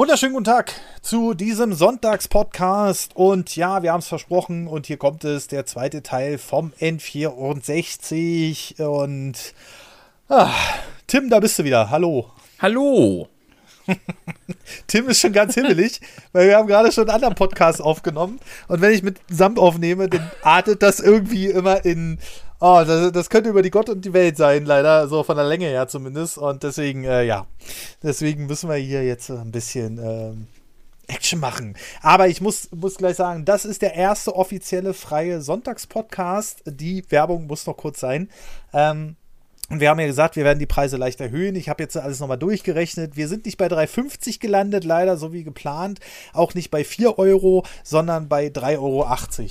Wunderschönen guten Tag zu diesem Sonntagspodcast. Und ja, wir haben es versprochen. Und hier kommt es, der zweite Teil vom N64. Und ah, Tim, da bist du wieder. Hallo. Hallo. Tim ist schon ganz himmelig, weil wir haben gerade schon einen anderen Podcast aufgenommen. Und wenn ich mit Samt aufnehme, dann artet das irgendwie immer in. Oh, das, das könnte über die Gott und die Welt sein, leider, so von der Länge her zumindest. Und deswegen, äh, ja, deswegen müssen wir hier jetzt ein bisschen ähm, Action machen. Aber ich muss, muss gleich sagen, das ist der erste offizielle freie Sonntagspodcast. Die Werbung muss noch kurz sein. Ähm, und wir haben ja gesagt, wir werden die Preise leicht erhöhen. Ich habe jetzt alles nochmal durchgerechnet. Wir sind nicht bei 3,50 gelandet, leider so wie geplant. Auch nicht bei 4 Euro, sondern bei 3,80 Euro.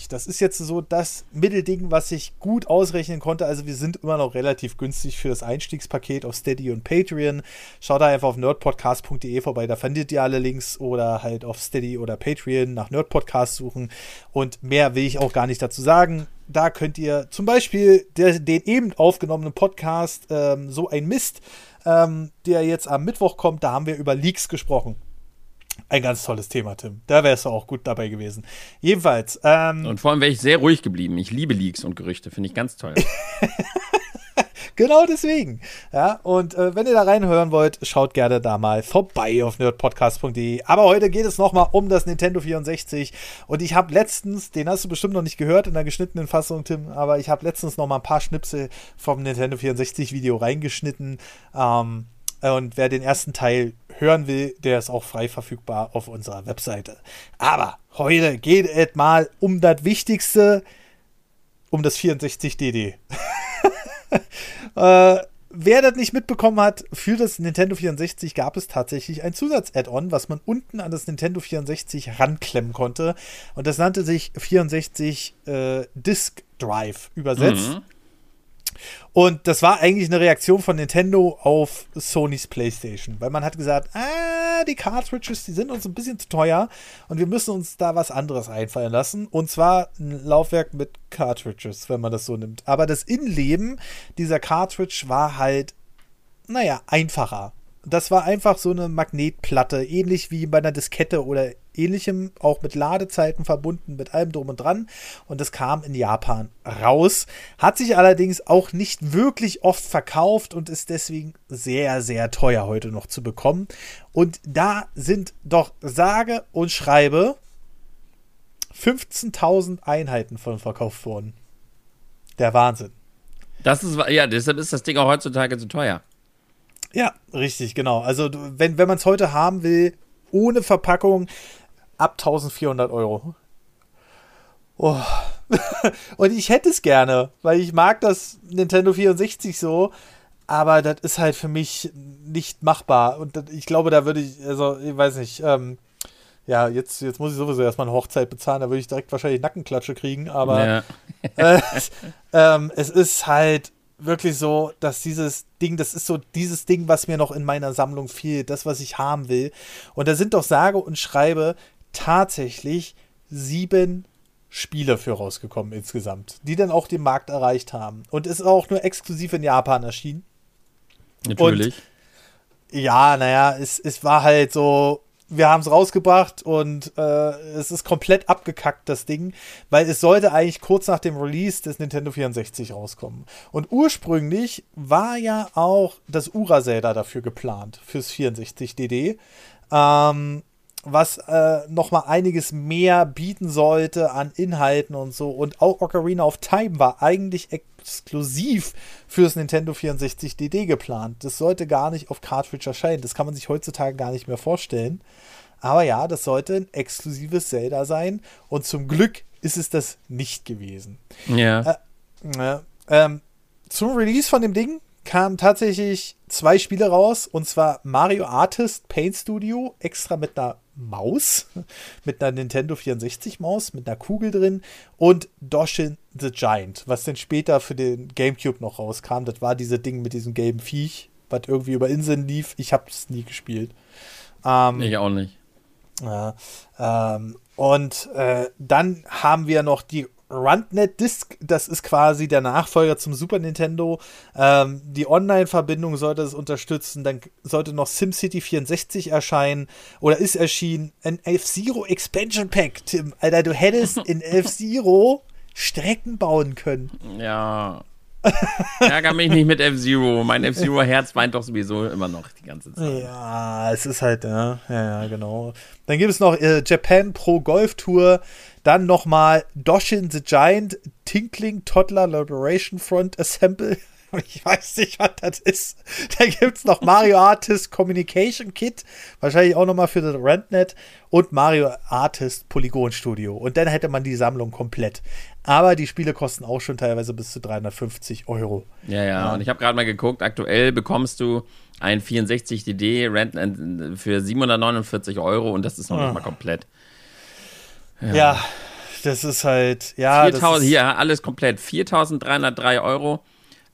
Das ist jetzt so das Mittelding, was ich gut ausrechnen konnte. Also wir sind immer noch relativ günstig für das Einstiegspaket auf Steady und Patreon. Schaut da einfach auf nerdpodcast.de vorbei. Da findet ihr alle Links oder halt auf Steady oder Patreon nach Nerdpodcast suchen. Und mehr will ich auch gar nicht dazu sagen da könnt ihr zum Beispiel der, den eben aufgenommenen Podcast ähm, So ein Mist, ähm, der jetzt am Mittwoch kommt, da haben wir über Leaks gesprochen. Ein ganz tolles Thema, Tim. Da wärst du auch gut dabei gewesen. Jedenfalls. Ähm, und vor allem wäre ich sehr ruhig geblieben. Ich liebe Leaks und Gerüchte, finde ich ganz toll. Genau deswegen. Ja, und äh, wenn ihr da reinhören wollt, schaut gerne da mal vorbei auf nerdpodcast.de. Aber heute geht es nochmal um das Nintendo 64. Und ich habe letztens, den hast du bestimmt noch nicht gehört in der geschnittenen Fassung, Tim, aber ich habe letztens noch mal ein paar Schnipsel vom Nintendo 64 Video reingeschnitten. Ähm, und wer den ersten Teil hören will, der ist auch frei verfügbar auf unserer Webseite. Aber heute geht es mal um das Wichtigste, um das 64DD. äh, wer das nicht mitbekommen hat, für das Nintendo 64 gab es tatsächlich ein Zusatz-Add-on, was man unten an das Nintendo 64 ranklemmen konnte. Und das nannte sich 64 äh, Disk Drive übersetzt. Mhm. Und das war eigentlich eine Reaktion von Nintendo auf Sonys PlayStation, weil man hat gesagt, ah, die Cartridges, die sind uns ein bisschen zu teuer und wir müssen uns da was anderes einfallen lassen. Und zwar ein Laufwerk mit Cartridges, wenn man das so nimmt. Aber das Innenleben dieser Cartridge war halt, naja, einfacher. Das war einfach so eine Magnetplatte, ähnlich wie bei einer Diskette oder ähnlichem, auch mit Ladezeiten verbunden, mit allem drum und dran. Und das kam in Japan raus. Hat sich allerdings auch nicht wirklich oft verkauft und ist deswegen sehr, sehr teuer heute noch zu bekommen. Und da sind doch sage und schreibe 15.000 Einheiten von verkauft worden. Der Wahnsinn. Das ist, ja, deshalb ist das Ding auch heutzutage zu teuer. Ja, richtig, genau. Also, wenn, wenn man es heute haben will, ohne Verpackung, ab 1400 Euro. Oh. und ich hätte es gerne, weil ich mag das Nintendo 64 so, aber das ist halt für mich nicht machbar. Und ich glaube, da würde ich, also ich weiß nicht, ähm, ja, jetzt, jetzt muss ich sowieso erstmal eine Hochzeit bezahlen, da würde ich direkt wahrscheinlich Nackenklatsche kriegen, aber ja. äh, ähm, es ist halt wirklich so, dass dieses Ding, das ist so dieses Ding, was mir noch in meiner Sammlung fehlt, das, was ich haben will. Und da sind doch sage und schreibe tatsächlich sieben Spiele für rausgekommen insgesamt, die dann auch den Markt erreicht haben. Und ist auch nur exklusiv in Japan erschienen. Natürlich. Und ja, naja, es, es war halt so, wir haben es rausgebracht und äh, es ist komplett abgekackt, das Ding, weil es sollte eigentlich kurz nach dem Release des Nintendo 64 rauskommen. Und ursprünglich war ja auch das Ura-Zelda dafür geplant, fürs 64DD. Ähm, was äh, noch mal einiges mehr bieten sollte an Inhalten und so. Und auch Ocarina of Time war eigentlich exklusiv fürs Nintendo 64 DD geplant. Das sollte gar nicht auf Cartridge erscheinen. Das kann man sich heutzutage gar nicht mehr vorstellen. Aber ja, das sollte ein exklusives Zelda sein. Und zum Glück ist es das nicht gewesen. Ja. Äh, äh, zum Release von dem Ding kamen tatsächlich zwei Spiele raus. Und zwar Mario Artist Paint Studio, extra mit einer Maus, mit einer Nintendo 64 Maus, mit einer Kugel drin und Doshin the Giant, was dann später für den GameCube noch rauskam. Das war diese Ding mit diesem gelben Viech, was irgendwie über Inseln lief. Ich habe es nie gespielt. Ähm, ich auch nicht. Ja, ähm, und äh, dann haben wir noch die RunNet Disc, das ist quasi der Nachfolger zum Super Nintendo. Ähm, die Online-Verbindung sollte es unterstützen. Dann sollte noch SimCity 64 erscheinen oder ist erschienen. Ein F-Zero Expansion Pack, Tim. Alter, du hättest in F-Zero Strecken bauen können. Ja. Ärger mich nicht mit F-Zero. Mein F-Zero-Herz weint doch sowieso immer noch die ganze Zeit. Ja, es ist halt, ja, ja, genau. Dann gibt es noch äh, Japan Pro Golf Tour. Dann nochmal Doshin the Giant, Tinkling Toddler Liberation Front Assemble. Ich weiß nicht, was das ist. Da gibt es noch Mario Artist Communication Kit, wahrscheinlich auch nochmal für das RentNet und Mario Artist Polygon Studio. Und dann hätte man die Sammlung komplett. Aber die Spiele kosten auch schon teilweise bis zu 350 Euro. Ja, ja, ja. und ich habe gerade mal geguckt, aktuell bekommst du ein 64 DD Rent für 749 Euro und das ist noch ah. nicht mal komplett. Ja. ja. das ist halt, ja. 4000, hier, alles komplett. 4303 Euro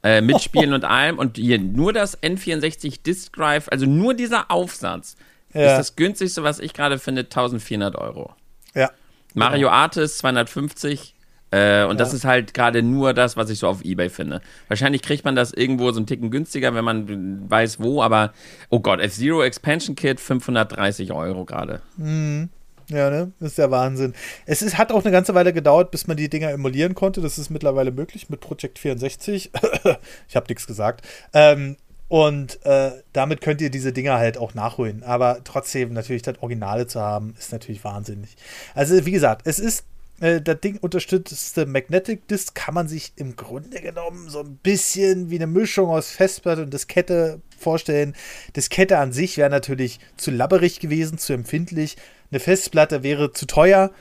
äh, mit Spielen und allem. Und hier nur das N64 Disk Drive, also nur dieser Aufsatz, ja. ist das günstigste, was ich gerade finde, 1400 Euro. Ja. Mario genau. Artist 250. Äh, und ja. das ist halt gerade nur das, was ich so auf Ebay finde. Wahrscheinlich kriegt man das irgendwo so einen Ticken günstiger, wenn man weiß wo, aber oh Gott, F-Zero Expansion Kit 530 Euro gerade. Mhm. Ja, ne? Das ist der Wahnsinn. Es ist, hat auch eine ganze Weile gedauert, bis man die Dinger emulieren konnte. Das ist mittlerweile möglich mit Project 64. ich habe nichts gesagt. Ähm, und äh, damit könnt ihr diese Dinger halt auch nachholen. Aber trotzdem natürlich das Originale zu haben, ist natürlich wahnsinnig. Also, wie gesagt, es ist äh, das Ding unterstützte Magnetic Disk kann man sich im Grunde genommen so ein bisschen wie eine Mischung aus Festplatte und Diskette vorstellen. Diskette an sich wäre natürlich zu labberig gewesen, zu empfindlich eine Festplatte wäre zu teuer.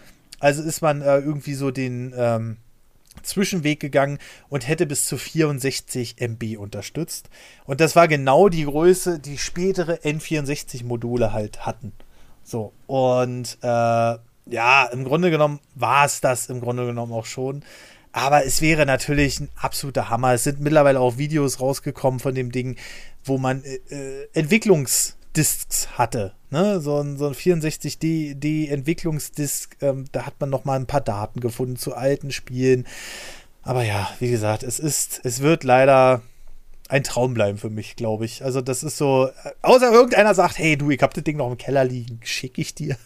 Also ist man äh, irgendwie so den ähm, Zwischenweg gegangen und hätte bis zu 64 MB unterstützt. Und das war genau die Größe, die spätere N64-Module halt hatten. So, und äh, ja, im Grunde genommen war es das im Grunde genommen auch schon. Aber es wäre natürlich ein absoluter Hammer. Es sind mittlerweile auch Videos rausgekommen von dem Ding, wo man äh, äh Entwicklungs- Discs hatte. Ne? So ein, so ein 64D Entwicklungsdisk, ähm, da hat man noch mal ein paar Daten gefunden zu alten Spielen. Aber ja, wie gesagt, es ist, es wird leider ein Traum bleiben für mich, glaube ich. Also das ist so, außer irgendeiner sagt, hey du, ich hab das Ding noch im Keller liegen, schicke ich dir.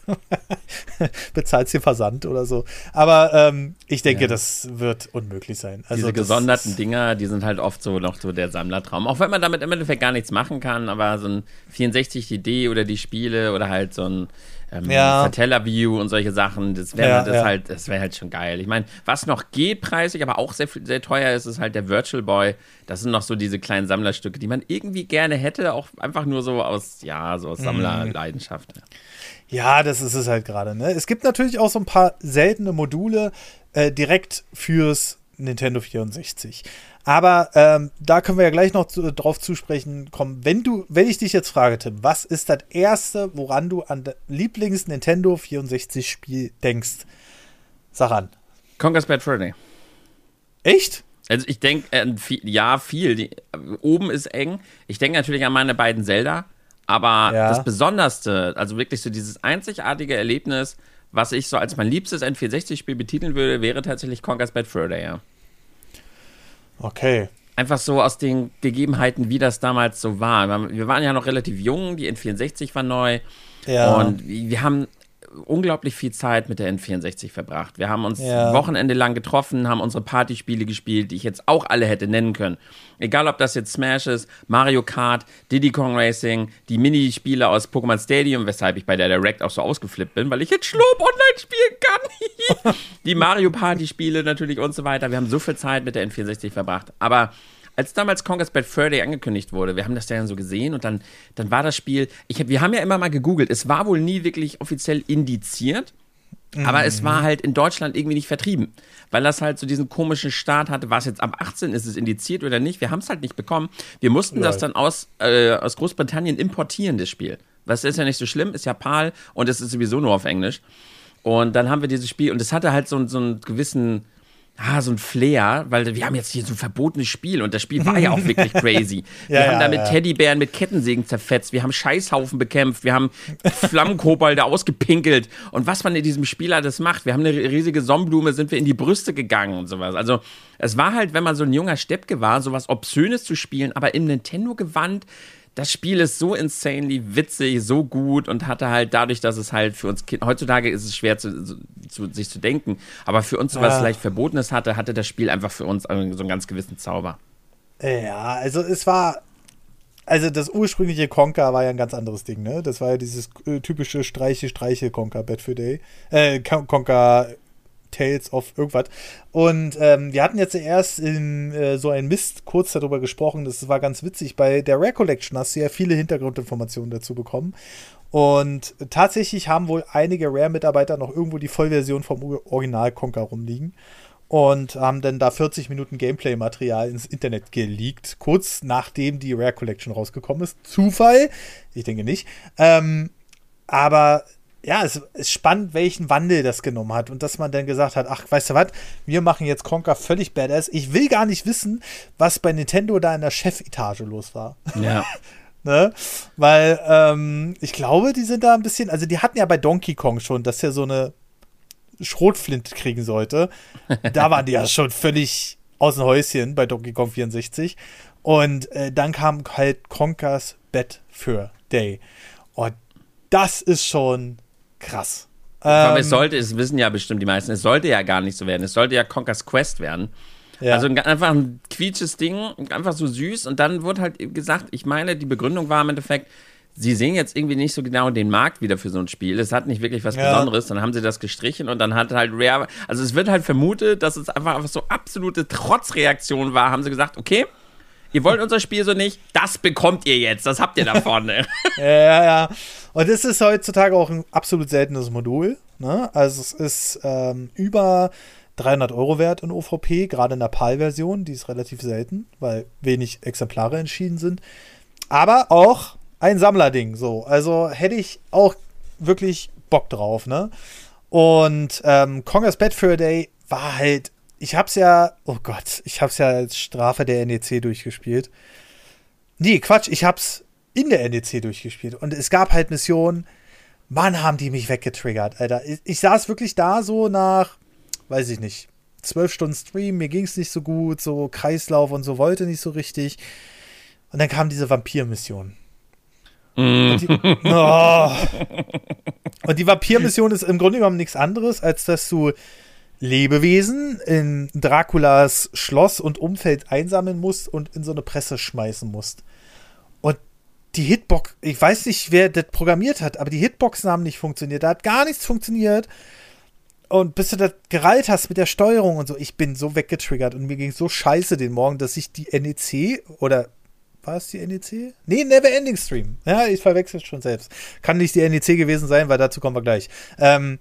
Bezahlst dir Versand oder so. Aber ähm, ich denke, ja. das wird unmöglich sein. Also Diese gesonderten Dinger, die sind halt oft so noch so der Sammlertraum. Auch wenn man damit im Endeffekt gar nichts machen kann, aber so ein 64 DD oder die Spiele oder halt so ein ähm, ja. Satellaview und solche Sachen, das wäre ja, das ja. halt, das wäre halt schon geil. Ich meine, was noch geht preisig, aber auch sehr, sehr teuer ist, ist halt der Virtual Boy. Das sind noch so diese kleinen Sammlerstücke, die man irgendwie gerne hätte, auch einfach nur so aus, ja, so aus Sammlerleidenschaft. Ja, das ist es halt gerade. Ne? Es gibt natürlich auch so ein paar seltene Module äh, direkt fürs Nintendo 64. Aber ähm, da können wir ja gleich noch zu, drauf zusprechen kommen. Wenn du, wenn ich dich jetzt frage, Tim, was ist das erste, woran du an Lieblings Nintendo 64 Spiel denkst? Sag an. Conker's Bad Freddy. Echt? Also ich denke, äh, ja, viel. Die, oben ist eng. Ich denke natürlich an meine beiden Zelda. Aber ja. das Besonderste, also wirklich so dieses einzigartige Erlebnis, was ich so als mein liebstes N64-Spiel betiteln würde, wäre tatsächlich Conker's Bad Freddy, ja. Okay. Einfach so aus den Gegebenheiten, wie das damals so war. Wir waren ja noch relativ jung, die N64 war neu. Ja. Und wir haben unglaublich viel Zeit mit der N64 verbracht. Wir haben uns ja. Wochenende lang getroffen, haben unsere Partyspiele gespielt, die ich jetzt auch alle hätte nennen können. Egal, ob das jetzt Smash ist, Mario Kart, Diddy Kong Racing, die Minispiele aus Pokémon Stadium, weshalb ich bei der Direct auch so ausgeflippt bin, weil ich jetzt Schlob online spielen kann. die Mario Party Spiele natürlich und so weiter. Wir haben so viel Zeit mit der N64 verbracht. Aber als damals Conquest Bad Fur Day angekündigt wurde, wir haben das dann so gesehen und dann, dann war das Spiel, ich wir haben ja immer mal gegoogelt, es war wohl nie wirklich offiziell indiziert, aber es war halt in Deutschland irgendwie nicht vertrieben, weil das halt so diesen komischen Start hatte, was jetzt ab 18 ist es indiziert oder nicht, wir haben es halt nicht bekommen. Wir mussten right. das dann aus, äh, aus Großbritannien importieren, das Spiel. Was ist ja nicht so schlimm, ist ja PAL und es ist sowieso nur auf Englisch. Und dann haben wir dieses Spiel und es hatte halt so, so einen gewissen ah, so ein Flair, weil wir haben jetzt hier so ein verbotenes Spiel und das Spiel war ja auch wirklich crazy. Wir ja, haben ja, da mit ja. Teddybären mit Kettensägen zerfetzt, wir haben Scheißhaufen bekämpft, wir haben Flammenkobolde ausgepinkelt und was man in diesem Spiel alles macht. Wir haben eine riesige Sonnenblume, sind wir in die Brüste gegangen und sowas. Also es war halt, wenn man so ein junger Steppke war, sowas Obszönes zu spielen, aber im Nintendo-Gewand das Spiel ist so insanely witzig, so gut und hatte halt dadurch, dass es halt für uns Kinder, heutzutage ist es schwer zu, zu, sich zu denken, aber für uns, was ja. leicht Verbotenes hatte, hatte das Spiel einfach für uns so einen ganz gewissen Zauber. Ja, also es war, also das ursprüngliche Conker war ja ein ganz anderes Ding, ne? Das war ja dieses äh, typische Streiche, Streiche Conker Bad for Day. Äh, Conker Tales of irgendwas. Und ähm, wir hatten jetzt erst in äh, so ein Mist kurz darüber gesprochen. Das war ganz witzig. Bei der Rare Collection hast du ja viele Hintergrundinformationen dazu bekommen. Und tatsächlich haben wohl einige Rare-Mitarbeiter noch irgendwo die Vollversion vom Original Conker rumliegen und haben dann da 40 Minuten Gameplay-Material ins Internet geleakt, kurz nachdem die Rare Collection rausgekommen ist. Zufall? Ich denke nicht. Ähm, aber ja, es ist spannend, welchen Wandel das genommen hat und dass man dann gesagt hat, ach, weißt du was, wir machen jetzt Conker völlig badass. Ich will gar nicht wissen, was bei Nintendo da in der Chefetage los war. Ja. ne? Weil ähm, ich glaube, die sind da ein bisschen, also die hatten ja bei Donkey Kong schon, dass er so eine Schrotflinte kriegen sollte. Da waren die ja schon völlig aus dem Häuschen bei Donkey Kong 64. Und äh, dann kam halt Conkers Bed für Day. Und das ist schon krass. Ähm, es sollte, es wissen ja bestimmt die meisten, es sollte ja gar nicht so werden. Es sollte ja Conker's Quest werden. Ja. Also einfach ein quietsches Ding, einfach so süß. Und dann wurde halt gesagt, ich meine, die Begründung war im Endeffekt, sie sehen jetzt irgendwie nicht so genau den Markt wieder für so ein Spiel. Es hat nicht wirklich was ja. Besonderes. Dann haben sie das gestrichen und dann hat halt Rare, also es wird halt vermutet, dass es einfach, einfach so absolute Trotzreaktion war. Haben sie gesagt, okay, ihr wollt unser Spiel so nicht, das bekommt ihr jetzt, das habt ihr da vorne. ja, ja, ja. Und es ist heutzutage auch ein absolut seltenes Modul. Ne? Also es ist ähm, über 300 Euro wert in OVP, gerade in der PAL-Version, die ist relativ selten, weil wenig Exemplare entschieden sind. Aber auch ein Sammlerding, so. Also hätte ich auch wirklich Bock drauf, ne? Und ähm, Congress Bad Fur Day war halt ich hab's ja, oh Gott, ich hab's ja als Strafe der NEC durchgespielt. Nee, Quatsch, ich hab's in der NEC durchgespielt. Und es gab halt Missionen, Mann, haben die mich weggetriggert, Alter. Ich, ich saß wirklich da so nach, weiß ich nicht, zwölf Stunden Stream, mir ging's nicht so gut, so Kreislauf und so wollte nicht so richtig. Und dann kam diese Vampir-Mission. Mm. Und, die, oh. und die Vampir-Mission ist im Grunde genommen nichts anderes, als dass du Lebewesen in Draculas Schloss und Umfeld einsammeln musst und in so eine Presse schmeißen musst. Und die Hitbox, ich weiß nicht, wer das programmiert hat, aber die Hitboxen haben nicht funktioniert. Da hat gar nichts funktioniert. Und bis du das gereilt hast mit der Steuerung und so, ich bin so weggetriggert und mir ging so scheiße den Morgen, dass ich die NEC oder war es die NEC? Nee, Never Ending Stream. Ja, ich verwechsel schon selbst. Kann nicht die NEC gewesen sein, weil dazu kommen wir gleich. Ähm,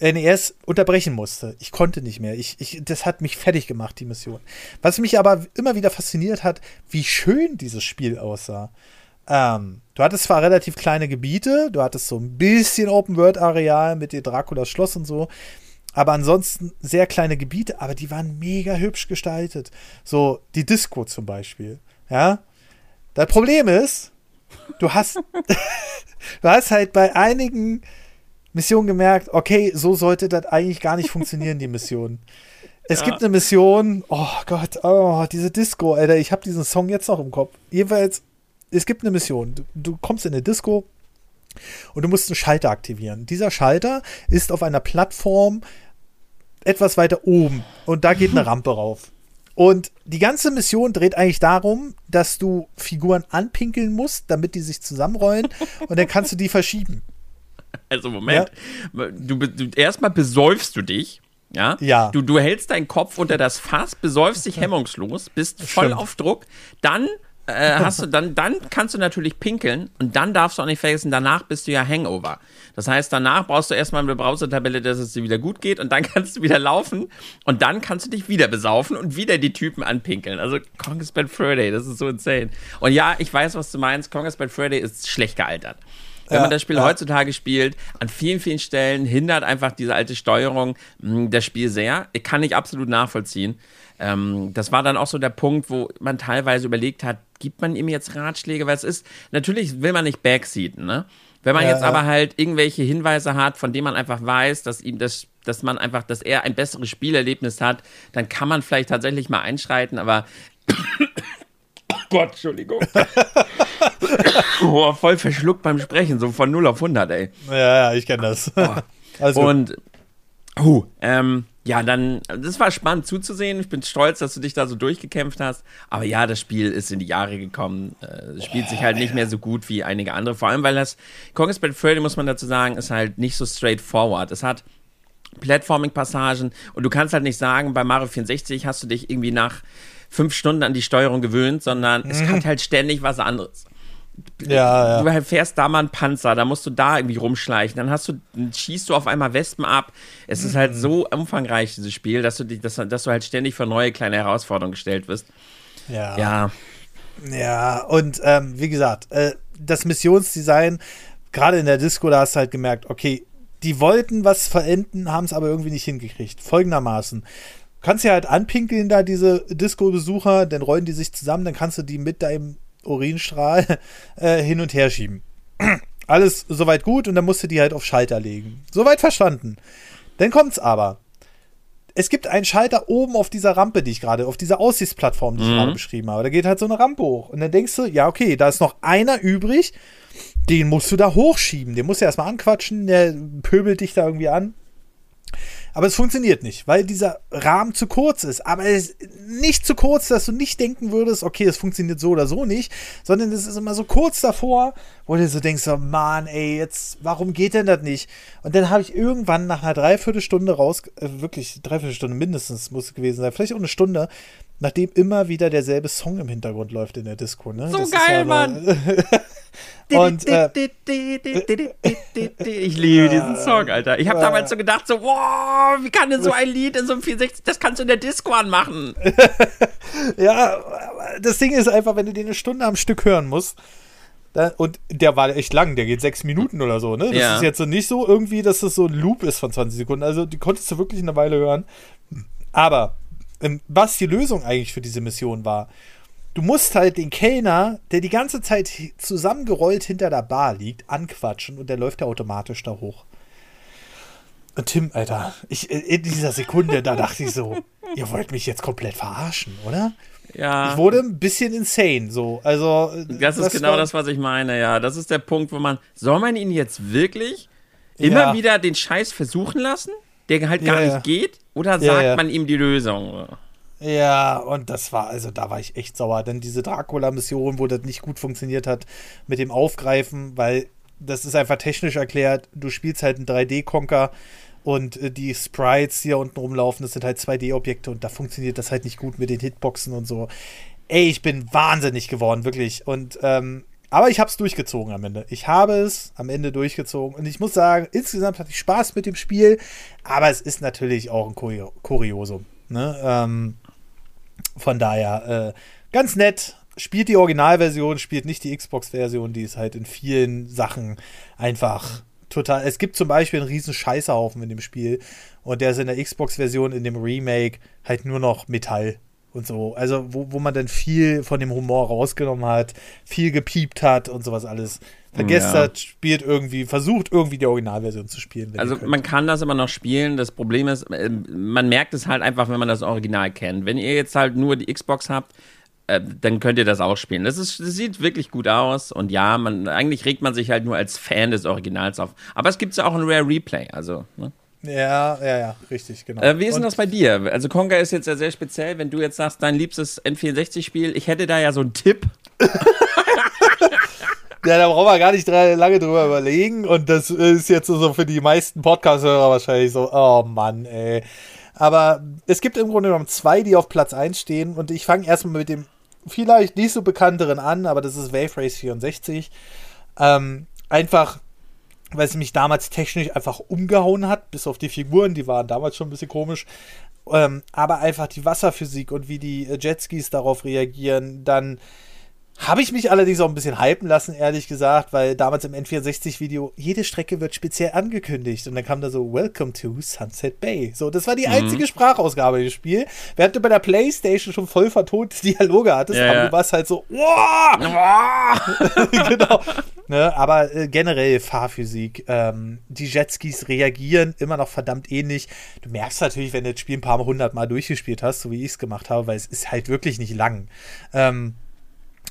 NES unterbrechen musste. Ich konnte nicht mehr. Ich, ich, das hat mich fertig gemacht, die Mission. Was mich aber immer wieder fasziniert hat, wie schön dieses Spiel aussah. Ähm, du hattest zwar relativ kleine Gebiete, du hattest so ein bisschen Open-World-Areal mit dem Draculas Schloss und so, aber ansonsten sehr kleine Gebiete, aber die waren mega hübsch gestaltet. So die Disco zum Beispiel. Ja. Das Problem ist, du hast, du hast halt bei einigen Mission gemerkt, okay, so sollte das eigentlich gar nicht funktionieren, die Mission. Es ja. gibt eine Mission, oh Gott, oh, diese Disco, Alter, ich habe diesen Song jetzt noch im Kopf. Jedenfalls, es gibt eine Mission. Du, du kommst in eine Disco und du musst einen Schalter aktivieren. Dieser Schalter ist auf einer Plattform etwas weiter oben und da geht eine Rampe rauf. Und die ganze Mission dreht eigentlich darum, dass du Figuren anpinkeln musst, damit die sich zusammenrollen und dann kannst du die verschieben. Also Moment, ja. du, du erstmal besäufst du dich. Ja? ja. Du, du hältst deinen Kopf unter das Fass, besäufst dich hemmungslos, bist voll Stimmt. auf Druck, dann äh, hast du, dann, dann kannst du natürlich pinkeln und dann darfst du auch nicht vergessen, danach bist du ja Hangover. Das heißt, danach brauchst du erstmal eine Browser-Tabelle, dass es dir wieder gut geht und dann kannst du wieder laufen und dann kannst du dich wieder besaufen und wieder die Typen anpinkeln. Also Congress Bad Friday, das ist so insane. Und ja, ich weiß, was du meinst. Congress Bad Friday ist schlecht gealtert. Wenn ja, man das Spiel ja. heutzutage spielt, an vielen, vielen Stellen hindert einfach diese alte Steuerung mh, hm, das Spiel sehr. Ich kann ich absolut nachvollziehen. Ähm, das war dann auch so der Punkt, wo man teilweise überlegt hat, gibt man ihm jetzt Ratschläge? Weil es ist, natürlich will man nicht backseaten, ne? Wenn man ja, jetzt aber halt irgendwelche Hinweise hat, von denen man einfach weiß, dass ihm das, dass man einfach, dass er ein besseres Spielerlebnis hat, dann kann man vielleicht tatsächlich mal einschreiten, aber Gott, Entschuldigung. oh, voll verschluckt beim Sprechen, so von 0 auf 100, ey. Ja, ja, ich kenne das. Oh. Und, huh, ähm, ja, dann, das war spannend zuzusehen. Ich bin stolz, dass du dich da so durchgekämpft hast. Aber ja, das Spiel ist in die Jahre gekommen. Es spielt oh, sich halt nicht mehr so gut wie einige andere. Vor allem, weil das Conquest Bad Freddy, muss man dazu sagen, ist halt nicht so straightforward. Es hat Platforming-Passagen und du kannst halt nicht sagen, bei Mario 64 hast du dich irgendwie nach fünf Stunden an die Steuerung gewöhnt, sondern mhm. es hat halt ständig was anderes ja, ja. du fährst da mal einen Panzer, da musst du da irgendwie rumschleichen, dann hast du, schießt du auf einmal Wespen ab. Es ist halt so umfangreich, dieses Spiel, dass du, dich, dass, dass du halt ständig vor neue kleine Herausforderungen gestellt wirst. Ja. Ja, ja und ähm, wie gesagt, äh, das Missionsdesign, gerade in der Disco, da hast du halt gemerkt, okay, die wollten was verenden, haben es aber irgendwie nicht hingekriegt. Folgendermaßen. Du kannst ja halt anpinkeln da diese Disco-Besucher, dann rollen die sich zusammen, dann kannst du die mit deinem Urinstrahl äh, hin und her schieben. Alles soweit gut und dann musste die halt auf Schalter legen. Soweit verstanden. Dann kommt's aber. Es gibt einen Schalter oben auf dieser Rampe, die ich gerade, auf dieser Aussichtsplattform, die ich mhm. gerade beschrieben habe. Da geht halt so eine Rampe hoch. Und dann denkst du, ja, okay, da ist noch einer übrig, den musst du da hochschieben. Den musst du erstmal anquatschen, der pöbelt dich da irgendwie an. Aber es funktioniert nicht, weil dieser Rahmen zu kurz ist. Aber es ist nicht zu kurz, dass du nicht denken würdest, okay, es funktioniert so oder so nicht, sondern es ist immer so kurz davor, wo du so denkst, oh Mann, ey, jetzt, warum geht denn das nicht? Und dann habe ich irgendwann nach einer Dreiviertelstunde raus, äh, wirklich Dreiviertelstunde mindestens muss es gewesen sein, vielleicht auch eine Stunde, nachdem immer wieder derselbe Song im Hintergrund läuft in der Disco. Ne? So das geil, Mann! Und, äh, ich liebe diesen Song, Alter. Ich habe damals so gedacht, so, wow, wie kann denn so ein Lied in so einem 64, das kannst du in der Disco anmachen. ja, das Ding ist einfach, wenn du den eine Stunde am Stück hören musst, und der war echt lang, der geht sechs Minuten oder so, ne? Das ja. ist jetzt so nicht so irgendwie, dass das so ein Loop ist von 20 Sekunden. Also die konntest du wirklich eine Weile hören. Aber ähm, was die Lösung eigentlich für diese Mission war, du musst halt den Kellner, der die ganze Zeit zusammengerollt hinter der Bar liegt, anquatschen und der läuft ja automatisch da hoch. Und Tim, Alter, ich, in dieser Sekunde, da dachte ich so, ihr wollt mich jetzt komplett verarschen, oder? Ja. Ich wurde ein bisschen insane, so. Also. Das ist das genau das, was ich meine, ja. Das ist der Punkt, wo man, soll man ihn jetzt wirklich immer ja. wieder den Scheiß versuchen lassen, der halt gar ja, nicht geht? Oder sagt man ihm die Lösung? Ja, und das war, also da war ich echt sauer. Denn diese Dracula-Mission, wo das nicht gut funktioniert hat mit dem Aufgreifen, weil das ist einfach technisch erklärt, du spielst halt einen 3D-Conker und äh, die Sprites, die hier unten rumlaufen, das sind halt 2D-Objekte und da funktioniert das halt nicht gut mit den Hitboxen und so. Ey, ich bin wahnsinnig geworden, wirklich. Und, ähm, aber ich habe es durchgezogen am Ende. Ich habe es am Ende durchgezogen. Und ich muss sagen, insgesamt hatte ich Spaß mit dem Spiel, aber es ist natürlich auch ein Kuriosum. Ne? Ähm, von daher, äh, ganz nett. Spielt die Originalversion, spielt nicht die Xbox-Version, die ist halt in vielen Sachen einfach total. Es gibt zum Beispiel einen riesen Scheißhaufen in dem Spiel und der ist in der Xbox-Version, in dem Remake, halt nur noch Metall und so. Also, wo, wo man dann viel von dem Humor rausgenommen hat, viel gepiept hat und sowas alles vergesst ja. hat, spielt irgendwie, versucht irgendwie die Originalversion zu spielen. Also man kann das immer noch spielen. Das Problem ist, äh, man merkt es halt einfach, wenn man das Original kennt. Wenn ihr jetzt halt nur die Xbox habt, äh, dann könnt ihr das auch spielen. Das, ist, das sieht wirklich gut aus und ja, man, eigentlich regt man sich halt nur als Fan des Originals auf. Aber es gibt ja auch ein Rare Replay, also. Ne? Ja, ja, ja, richtig, genau. Äh, wie ist denn das bei dir? Also Konga ist jetzt ja sehr speziell, wenn du jetzt sagst, dein liebstes N64-Spiel, ich hätte da ja so einen Tipp. Ja, da brauchen wir gar nicht lange drüber überlegen. Und das ist jetzt so für die meisten Podcast-Hörer wahrscheinlich so, oh Mann, ey. Aber es gibt im Grunde genommen zwei, die auf Platz 1 stehen. Und ich fange erstmal mit dem vielleicht nicht so bekannteren an, aber das ist Wave Race 64. Ähm, einfach, weil es mich damals technisch einfach umgehauen hat, bis auf die Figuren, die waren damals schon ein bisschen komisch. Ähm, aber einfach die Wasserphysik und wie die Jetskis darauf reagieren, dann Habe ich mich allerdings auch ein bisschen hypen lassen, ehrlich gesagt, weil damals im N64-Video jede Strecke wird speziell angekündigt und dann kam da so Welcome to Sunset Bay. So, das war die mhm. einzige Sprachausgabe des Spiels. Während du bei der Playstation schon voll vertonte Dialoge hattest, ja, aber du warst halt so, genau. Ne, aber äh, generell Fahrphysik. Ähm, die Jetskis reagieren immer noch verdammt ähnlich. Du merkst natürlich, wenn du das Spiel ein paar hundert Mal durchgespielt hast, so wie ich es gemacht habe, weil es ist halt wirklich nicht lang. Ähm,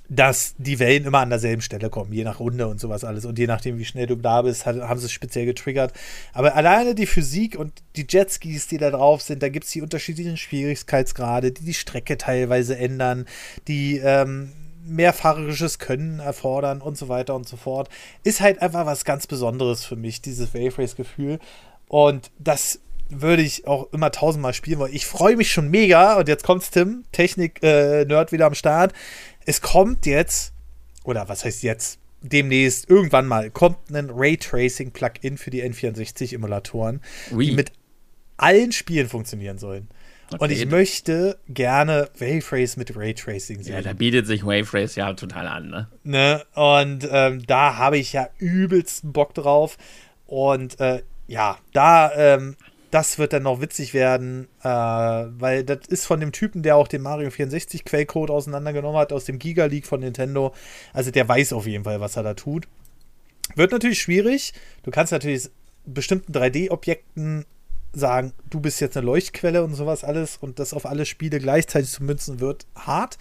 dass die Wellen immer an derselben Stelle kommen, je nach Runde und sowas alles. Und je nachdem, wie schnell du da bist, haben sie es speziell getriggert. Aber alleine die Physik und die Jetskis, die da drauf sind, da gibt es die unterschiedlichen Schwierigkeitsgrade, die die Strecke teilweise ändern, die ähm, mehrfahrerisches Können erfordern und so weiter und so fort. Ist halt einfach was ganz Besonderes für mich, dieses Wave Race-Gefühl. Und das würde ich auch immer tausendmal spielen wollen. Ich freue mich schon mega. Und jetzt kommt's, Tim, Technik-Nerd äh, wieder am Start es kommt jetzt, oder was heißt jetzt, demnächst, irgendwann mal, kommt ein Raytracing-Plugin für die N64-Emulatoren, die mit allen Spielen funktionieren sollen. Okay. Und ich möchte gerne Wave mit Raytracing sehen. Ja, da bietet sich Wave ja total an, ne? ne? Und ähm, da habe ich ja übelsten Bock drauf. Und äh, ja, da ähm, das wird dann noch witzig werden, äh, weil das ist von dem Typen, der auch den Mario 64 Quellcode auseinandergenommen hat, aus dem Giga League von Nintendo. Also der weiß auf jeden Fall, was er da tut. Wird natürlich schwierig. Du kannst natürlich bestimmten 3D-Objekten sagen, du bist jetzt eine Leuchtquelle und sowas alles und das auf alle Spiele gleichzeitig zu münzen wird hart.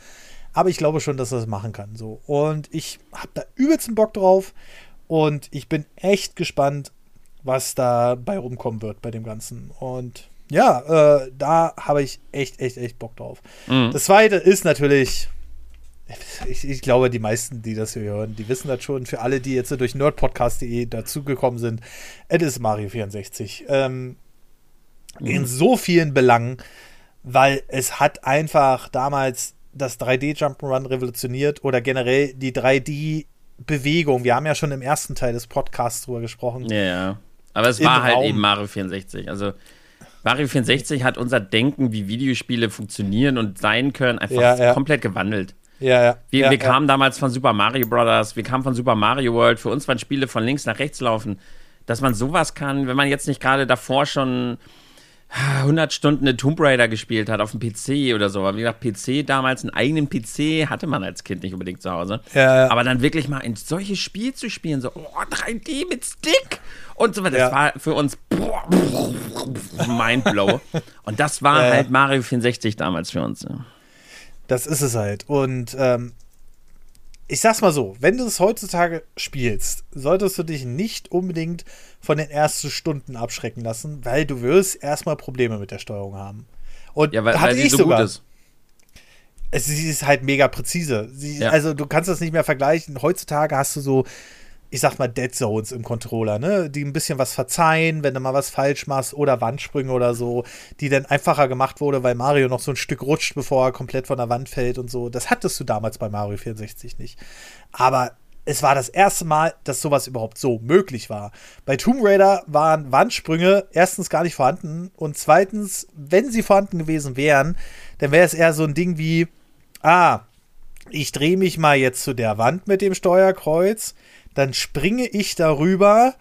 Aber ich glaube schon, dass er das machen kann. So. Und ich habe da übelsten Bock drauf. Und ich bin echt gespannt, was da bei rumkommen wird bei dem Ganzen. Und ja, äh, da habe ich echt, echt, echt Bock drauf. Mhm. Das zweite ist natürlich, ich, ich, glaube, die meisten, die das hier hören, die wissen das schon. Für alle, die jetzt durch nerdpodcast.de dazugekommen sind, es ist Mario 64. Ähm, mhm. In so vielen Belangen, weil es hat einfach damals das 3D Jump'n'Run revolutioniert oder generell die 3D Bewegung. Wir haben ja schon im ersten Teil des Podcasts drüber gesprochen. Ja, ja. Aber es war halt Raum. eben Mario 64. Also Mario 64 hat unser Denken, wie Videospiele funktionieren und sein können, einfach ja, ja. komplett gewandelt. Ja, ja. Wir, ja, wir kamen damals von Super Mario Brothers, wir kamen von Super Mario World. Für uns waren Spiele von links nach rechts laufen. Dass man sowas kann, wenn man jetzt nicht gerade davor schon 100 Stunden eine Tomb Raider gespielt hat auf dem PC oder so. Aber wie gesagt, PC damals, einen eigenen PC hatte man als Kind nicht unbedingt zu Hause. Ja, ja. Aber dann wirklich mal ein solches Spiel zu spielen, so oh, 3D mit Stick und so weiter, das ja. war für uns Mindblow. und das war halt Mario 64 damals für uns. Das ist es halt. Und ähm, ich sag's mal so, wenn du es heutzutage spielst, solltest du dich nicht unbedingt von den ersten Stunden abschrecken lassen, weil du wirst erstmal Probleme mit der Steuerung haben. Und ja, weil, hatte weil ich so sogar. Gut ist. Es, sie ist halt mega präzise. Sie, ja. Also du kannst das nicht mehr vergleichen. Heutzutage hast du so ich sag mal, Dead Zones im Controller, ne? Die ein bisschen was verzeihen, wenn du mal was falsch machst oder Wandsprünge oder so, die dann einfacher gemacht wurde, weil Mario noch so ein Stück rutscht, bevor er komplett von der Wand fällt und so. Das hattest du damals bei Mario 64 nicht. Aber es war das erste Mal, dass sowas überhaupt so möglich war. Bei Tomb Raider waren Wandsprünge erstens gar nicht vorhanden und zweitens, wenn sie vorhanden gewesen wären, dann wäre es eher so ein Ding wie, ah, ich drehe mich mal jetzt zu der Wand mit dem Steuerkreuz, dann springe ich darüber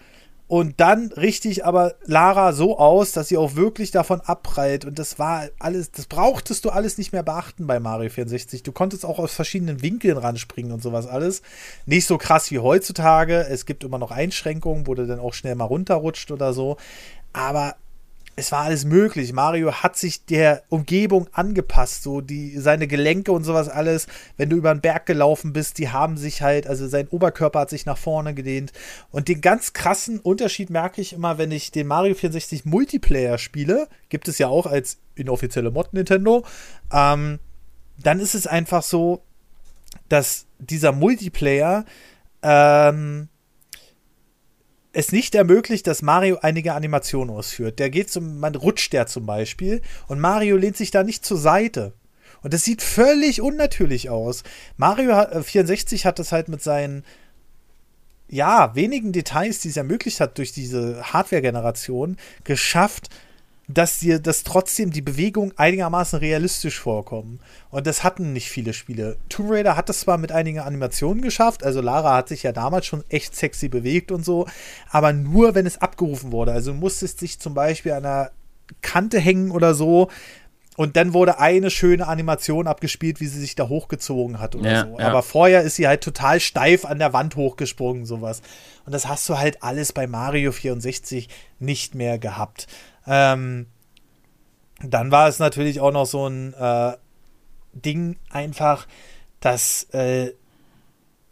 und dann richte ich aber Lara so aus, dass sie auch wirklich davon abprallt. Und das war alles, das brauchtest du alles nicht mehr beachten bei Mario 64. Du konntest auch aus verschiedenen Winkeln ranspringen und sowas alles. Nicht so krass wie heutzutage. Es gibt immer noch Einschränkungen, wo du dann auch schnell mal runterrutscht oder so. Aber es war alles möglich. Mario hat sich der Umgebung angepasst, so die seine Gelenke und sowas alles. Wenn du über den Berg gelaufen bist, die haben sich halt, also sein Oberkörper hat sich nach vorne gedehnt. Und den ganz krassen Unterschied merke ich immer, wenn ich den Mario 64 Multiplayer spiele, gibt es ja auch als inoffizielle Mod Nintendo. Ähm, dann ist es einfach so, dass dieser Multiplayer ähm, es nicht ermöglicht, dass Mario einige Animationen ausführt. Der geht zum, man rutscht der zum Beispiel und Mario lehnt sich da nicht zur Seite. Und das sieht völlig unnatürlich aus. Mario 64 äh, hat das halt mit seinen ja, wenigen Details, die es ermöglicht hat durch diese Hardware-Generation, geschafft, dass dir das trotzdem die Bewegung einigermaßen realistisch vorkommen. Und das hatten nicht viele Spiele. Tomb Raider hat das zwar mit einigen Animationen geschafft, also Lara hat sich ja damals schon echt sexy bewegt und so, aber nur wenn es abgerufen wurde. Also du musstest dich zum Beispiel an einer Kante hängen oder so. Und dann wurde eine schöne Animation abgespielt, wie sie sich da hochgezogen hat oder ja, so. Ja. Aber vorher ist sie halt total steif an der Wand hochgesprungen, sowas. Und das hast du halt alles bei Mario 64 nicht mehr gehabt. Ähm, dann war es natürlich auch noch so ein äh, Ding einfach, dass äh,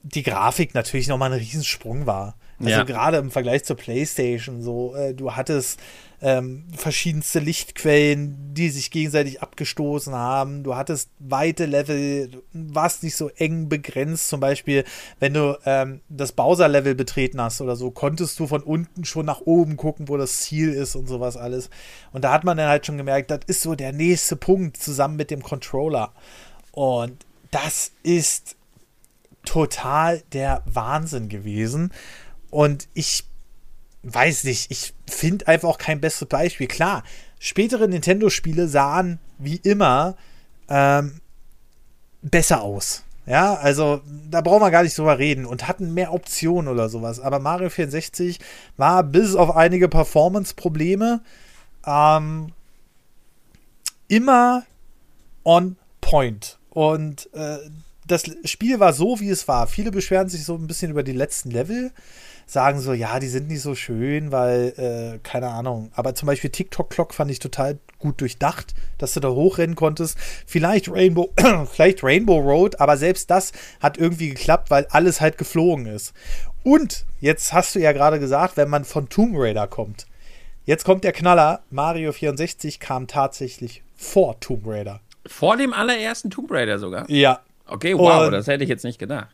die Grafik natürlich nochmal ein Riesensprung war. Also ja. gerade im Vergleich zur PlayStation, so, äh, du hattest ähm, verschiedenste Lichtquellen, die sich gegenseitig abgestoßen haben. Du hattest weite Level, warst nicht so eng begrenzt. Zum Beispiel, wenn du ähm, das Bowser-Level betreten hast oder so, konntest du von unten schon nach oben gucken, wo das Ziel ist und sowas alles. Und da hat man dann halt schon gemerkt, das ist so der nächste Punkt zusammen mit dem Controller. Und das ist total der Wahnsinn gewesen. Und ich weiß nicht, ich finde einfach auch kein besseres Beispiel. Klar, spätere Nintendo-Spiele sahen wie immer ähm, besser aus. Ja, also da brauchen wir gar nicht drüber reden und hatten mehr Optionen oder sowas. Aber Mario 64 war bis auf einige Performance-Probleme ähm, immer on point. Und äh, das Spiel war so, wie es war. Viele beschweren sich so ein bisschen über die letzten Level sagen so, ja, die sind nicht so schön, weil, äh, keine Ahnung. Aber zum Beispiel TikTok Clock fand ich total gut durchdacht, dass du da hochrennen konntest. Vielleicht Rainbow, vielleicht Rainbow Road, aber selbst das hat irgendwie geklappt, weil alles halt geflogen ist. Und jetzt hast du ja gerade gesagt, wenn man von Tomb Raider kommt. Jetzt kommt der Knaller. Mario 64 kam tatsächlich vor Tomb Raider. Vor dem allerersten Tomb Raider sogar? Ja. Okay, wow, Und das hätte ich jetzt nicht gedacht.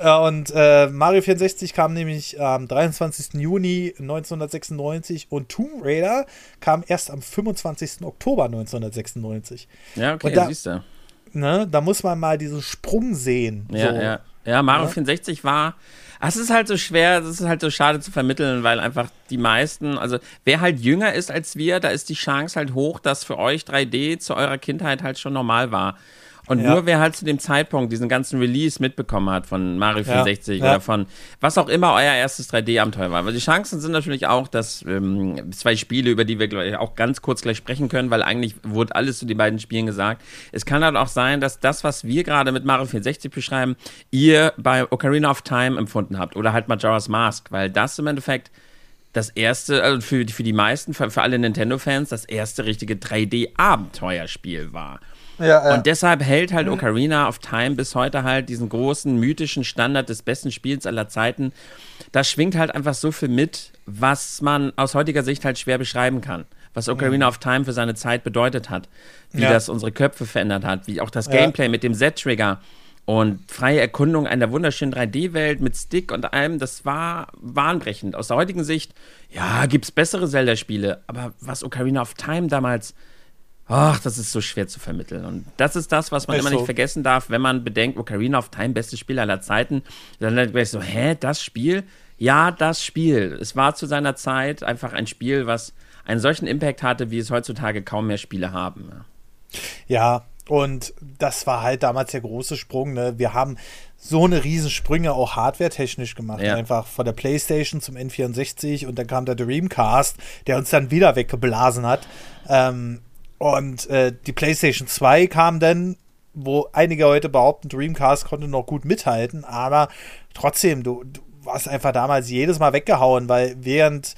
Äh, und äh, Mario 64 kam nämlich am 23. Juni 1996 und Tomb Raider kam erst am 25. Oktober 1996. Ja, okay, da, siehst du. Ne, da muss man mal diesen Sprung sehen. Ja, so. ja. Ja, Mario ja. 64 war. Es ist halt so schwer, es ist halt so schade zu vermitteln, weil einfach die meisten, also wer halt jünger ist als wir, da ist die Chance halt hoch, dass für euch 3D zu eurer Kindheit halt schon normal war. Und ja. nur wer halt zu dem Zeitpunkt diesen ganzen Release mitbekommen hat von Mario 64 ja. oder von was auch immer euer erstes 3D-Abenteuer war. Weil die Chancen sind natürlich auch, dass ähm, zwei Spiele, über die wir ich, auch ganz kurz gleich sprechen können, weil eigentlich wurde alles zu den beiden Spielen gesagt. Es kann halt auch sein, dass das, was wir gerade mit Mario 64 beschreiben, ihr bei Ocarina of Time empfunden habt oder halt Majora's Mask, weil das im Endeffekt das erste, also für, für die meisten, für, für alle Nintendo-Fans, das erste richtige 3D-Abenteuerspiel war. Ja, ja. Und deshalb hält halt Ocarina of Time bis heute halt diesen großen mythischen Standard des besten Spiels aller Zeiten. Da schwingt halt einfach so viel mit, was man aus heutiger Sicht halt schwer beschreiben kann. Was Ocarina of Time für seine Zeit bedeutet hat, wie ja. das unsere Köpfe verändert hat, wie auch das Gameplay mit dem Z-Trigger und freie Erkundung einer wunderschönen 3D-Welt mit Stick und allem, das war bahnbrechend. Aus der heutigen Sicht, ja, gibt es bessere Zelda-Spiele, aber was Ocarina of Time damals Ach, das ist so schwer zu vermitteln. Und das ist das, was man ist immer so. nicht vergessen darf, wenn man bedenkt, Ocarina of Time, bestes Spiel aller Zeiten. Dann wäre ich so, hä, das Spiel? Ja, das Spiel. Es war zu seiner Zeit einfach ein Spiel, was einen solchen Impact hatte, wie es heutzutage kaum mehr Spiele haben. Ja, und das war halt damals der große Sprung. Ne? Wir haben so eine Riesensprünge auch hardware-technisch gemacht. Ja. Einfach von der Playstation zum N64 und dann kam der Dreamcast, der uns dann wieder weggeblasen hat. Ähm, und äh, die PlayStation 2 kam dann, wo einige heute behaupten, Dreamcast konnte noch gut mithalten, aber trotzdem, du, du warst einfach damals jedes Mal weggehauen, weil während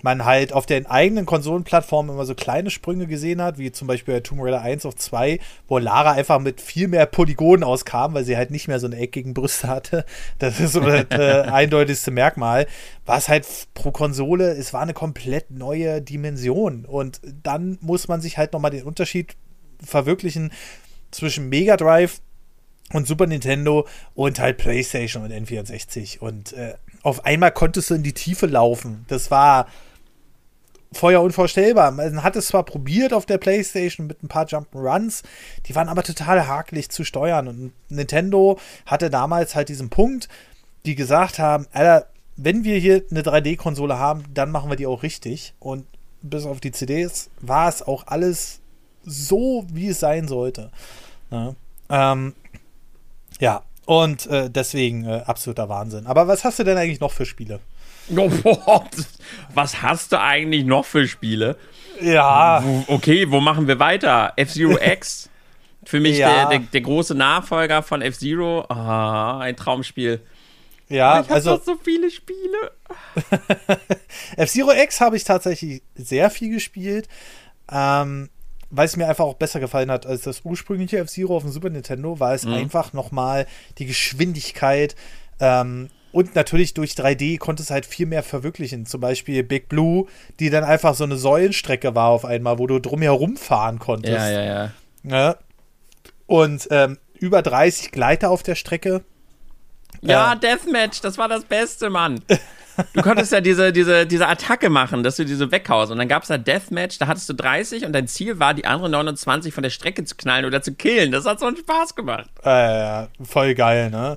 man halt auf den eigenen Konsolenplattformen immer so kleine Sprünge gesehen hat, wie zum Beispiel bei Tomb Raider 1 auf 2, wo Lara einfach mit viel mehr Polygonen auskam, weil sie halt nicht mehr so eine eckigen Brüste hatte. Das ist so das äh, eindeutigste Merkmal. War es halt pro Konsole, es war eine komplett neue Dimension. Und dann muss man sich halt nochmal den Unterschied verwirklichen zwischen Mega Drive und Super Nintendo und halt PlayStation und N64. Und äh, auf einmal konntest du in die Tiefe laufen. Das war vorher unvorstellbar. Man hat es zwar probiert auf der PlayStation mit ein paar Jump'n'Runs, die waren aber total hakelig zu steuern. Und Nintendo hatte damals halt diesen Punkt, die gesagt haben, Alter, wenn wir hier eine 3D-Konsole haben, dann machen wir die auch richtig. Und bis auf die CDs, war es auch alles so, wie es sein sollte. Ja, ähm, ja. Und äh, deswegen äh, absoluter Wahnsinn. Aber was hast du denn eigentlich noch für Spiele? was hast du eigentlich noch für Spiele? Ja. Okay, wo machen wir weiter? F-Zero X. Für mich ja. der, der, der, große Nachfolger von F-Zero. Ah, ein Traumspiel. Ja, ich also so viele Spiele. F-Zero X habe ich tatsächlich sehr viel gespielt, ähm, weil es mir einfach auch besser gefallen hat als das ursprüngliche F-Zero auf dem Super Nintendo, weil es mhm. einfach nochmal die Geschwindigkeit ähm, und natürlich durch 3D konnte es halt viel mehr verwirklichen. Zum Beispiel Big Blue, die dann einfach so eine Säulenstrecke war auf einmal, wo du drumherum fahren konntest. Ja, ja, ja. ja. Und ähm, über 30 Gleiter auf der Strecke. Ja, äh, Deathmatch, das war das Beste, Mann. Du konntest ja diese, diese, diese Attacke machen, dass du diese weghaust. Und dann gab es da Deathmatch, da hattest du 30 und dein Ziel war, die anderen 29 von der Strecke zu knallen oder zu killen. Das hat so einen Spaß gemacht. Äh, voll geil, ne?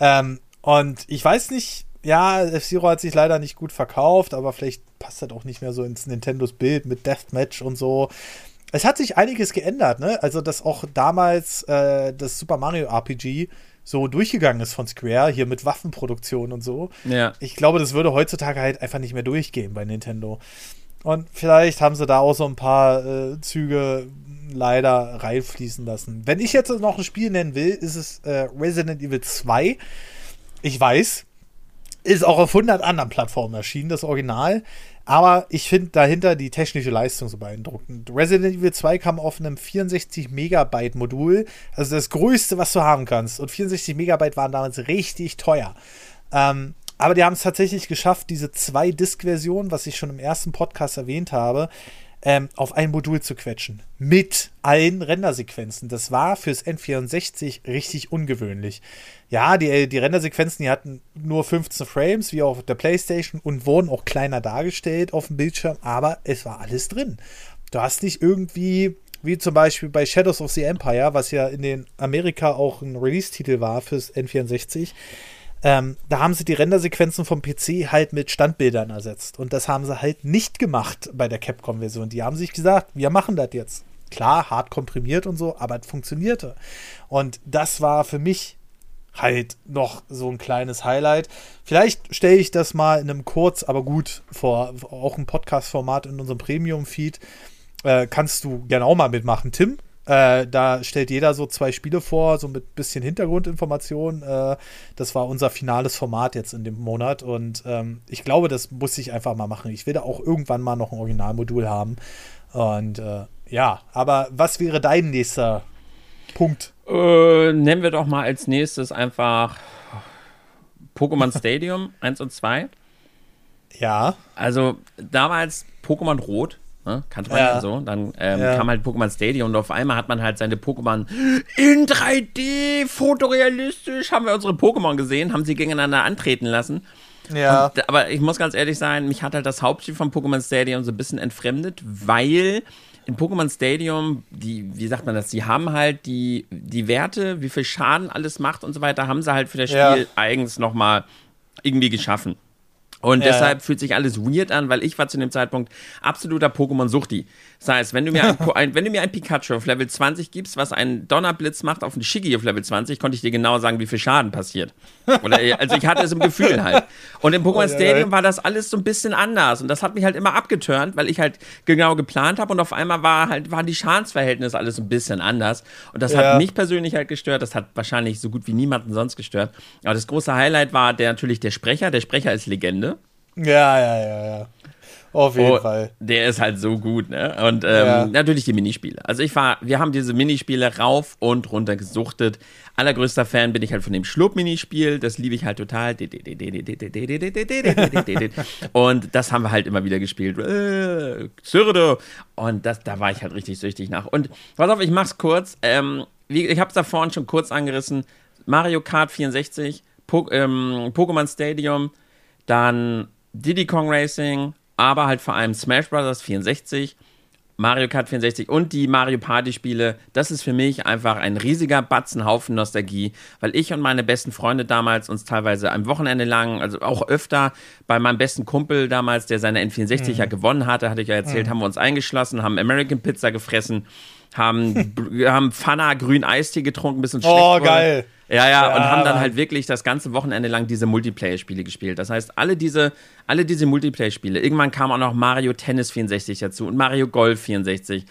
Ähm, und ich weiß nicht, ja, F-Zero hat sich leider nicht gut verkauft, aber vielleicht passt das auch nicht mehr so ins Nintendos Bild mit Deathmatch und so. Es hat sich einiges geändert, ne? Also, dass auch damals äh, das Super Mario RPG so durchgegangen ist von Square, hier mit Waffenproduktion und so. Ja. Ich glaube, das würde heutzutage halt einfach nicht mehr durchgehen bei Nintendo. Und vielleicht haben sie da auch so ein paar äh, Züge leider reinfließen lassen. Wenn ich jetzt noch ein Spiel nennen will, ist es äh, Resident Evil 2. Ich weiß, ist auch auf 100 anderen Plattformen erschienen, das Original. Aber ich finde dahinter die technische Leistung so beeindruckend. Resident Evil 2 kam auf einem 64 Megabyte Modul, also das größte, was du haben kannst. Und 64 Megabyte waren damals richtig teuer. Ähm, aber die haben es tatsächlich geschafft, diese zwei Disk-Version, was ich schon im ersten Podcast erwähnt habe, ähm, auf ein Modul zu quetschen. Mit allen Rendersequenzen. Das war fürs N64 richtig ungewöhnlich. Ja, die, die Rendersequenzen, die hatten nur 15 Frames, wie auf der PlayStation, und wurden auch kleiner dargestellt auf dem Bildschirm, aber es war alles drin. Du hast nicht irgendwie, wie zum Beispiel bei Shadows of the Empire, was ja in den Amerika auch ein Release-Titel war fürs N64, ähm, da haben sie die Rendersequenzen vom PC halt mit Standbildern ersetzt. Und das haben sie halt nicht gemacht bei der Capcom-Version. Die haben sich gesagt, wir machen das jetzt. Klar, hart komprimiert und so, aber es funktionierte. Und das war für mich halt noch so ein kleines Highlight. Vielleicht stelle ich das mal in einem kurz, aber gut vor, auch ein Podcast-Format in unserem Premium-Feed. Äh, kannst du gerne auch mal mitmachen, Tim. Äh, da stellt jeder so zwei Spiele vor, so mit bisschen Hintergrundinformationen. Äh, das war unser finales Format jetzt in dem Monat und ähm, ich glaube, das muss ich einfach mal machen. Ich will da auch irgendwann mal noch ein Originalmodul haben. Und äh, ja, aber was wäre dein nächster Punkt? Äh, nennen wir doch mal als nächstes einfach Pokémon Stadium 1 und 2. Ja. Also damals Pokémon Rot Ne? Kannte man ja, so. Dann ähm, ja. kam halt Pokémon Stadium und auf einmal hat man halt seine Pokémon in 3D, fotorealistisch, haben wir unsere Pokémon gesehen, haben sie gegeneinander antreten lassen. Ja. Und, aber ich muss ganz ehrlich sein, mich hat halt das Hauptspiel von Pokémon Stadium so ein bisschen entfremdet, weil in Pokémon Stadium, die, wie sagt man das, die haben halt die, die Werte, wie viel Schaden alles macht und so weiter, haben sie halt für das Spiel ja. eigens nochmal irgendwie geschaffen. Und ja. deshalb fühlt sich alles weird an, weil ich war zu dem Zeitpunkt absoluter Pokémon-Suchti. Das heißt, wenn du, mir ein, ein, wenn du mir ein Pikachu auf Level 20 gibst, was einen Donnerblitz macht auf einen Shiggy auf Level 20, konnte ich dir genau sagen, wie viel Schaden passiert. Oder, also ich hatte es im Gefühl halt. Und im Pokémon Stadium war das alles so ein bisschen anders. Und das hat mich halt immer abgeturnt, weil ich halt genau geplant habe und auf einmal war halt, waren die Schadensverhältnisse alles ein bisschen anders. Und das ja. hat mich persönlich halt gestört. Das hat wahrscheinlich so gut wie niemanden sonst gestört. Aber das große Highlight war der, natürlich der Sprecher. Der Sprecher ist Legende. Ja, ja, ja, ja. Auf jeden oh, Fall. Der ist halt so gut, ne? Und ähm, ja. natürlich die Minispiele. Also ich war, wir haben diese Minispiele rauf und runter gesuchtet. Allergrößter Fan bin ich halt von dem Schlupp-Minispiel. Das liebe ich halt total. Und das haben wir halt immer wieder gespielt. Und das, da war ich halt richtig süchtig nach. Und pass auf, ich mach's kurz. Ähm, ich hab's da vorhin schon kurz angerissen. Mario Kart 64, po ähm, Pokémon Stadium, dann Diddy Kong Racing, aber halt vor allem Smash Bros. 64 Mario Kart 64 und die Mario Party Spiele, das ist für mich einfach ein riesiger Batzenhaufen Nostalgie, weil ich und meine besten Freunde damals uns teilweise am Wochenende lang, also auch öfter bei meinem besten Kumpel damals, der seine N64 mhm. ja gewonnen hatte, hatte ich ja erzählt, mhm. haben wir uns eingeschlossen, haben American Pizza gefressen, haben, haben Fana grün Eistee getrunken, ein bisschen schlecht. Oh, geil. Ja, ja, ja, und haben dann halt wirklich das ganze Wochenende lang diese Multiplayer-Spiele gespielt. Das heißt, alle diese, alle diese Multiplayer-Spiele. Irgendwann kam auch noch Mario Tennis 64 dazu und Mario Golf 64.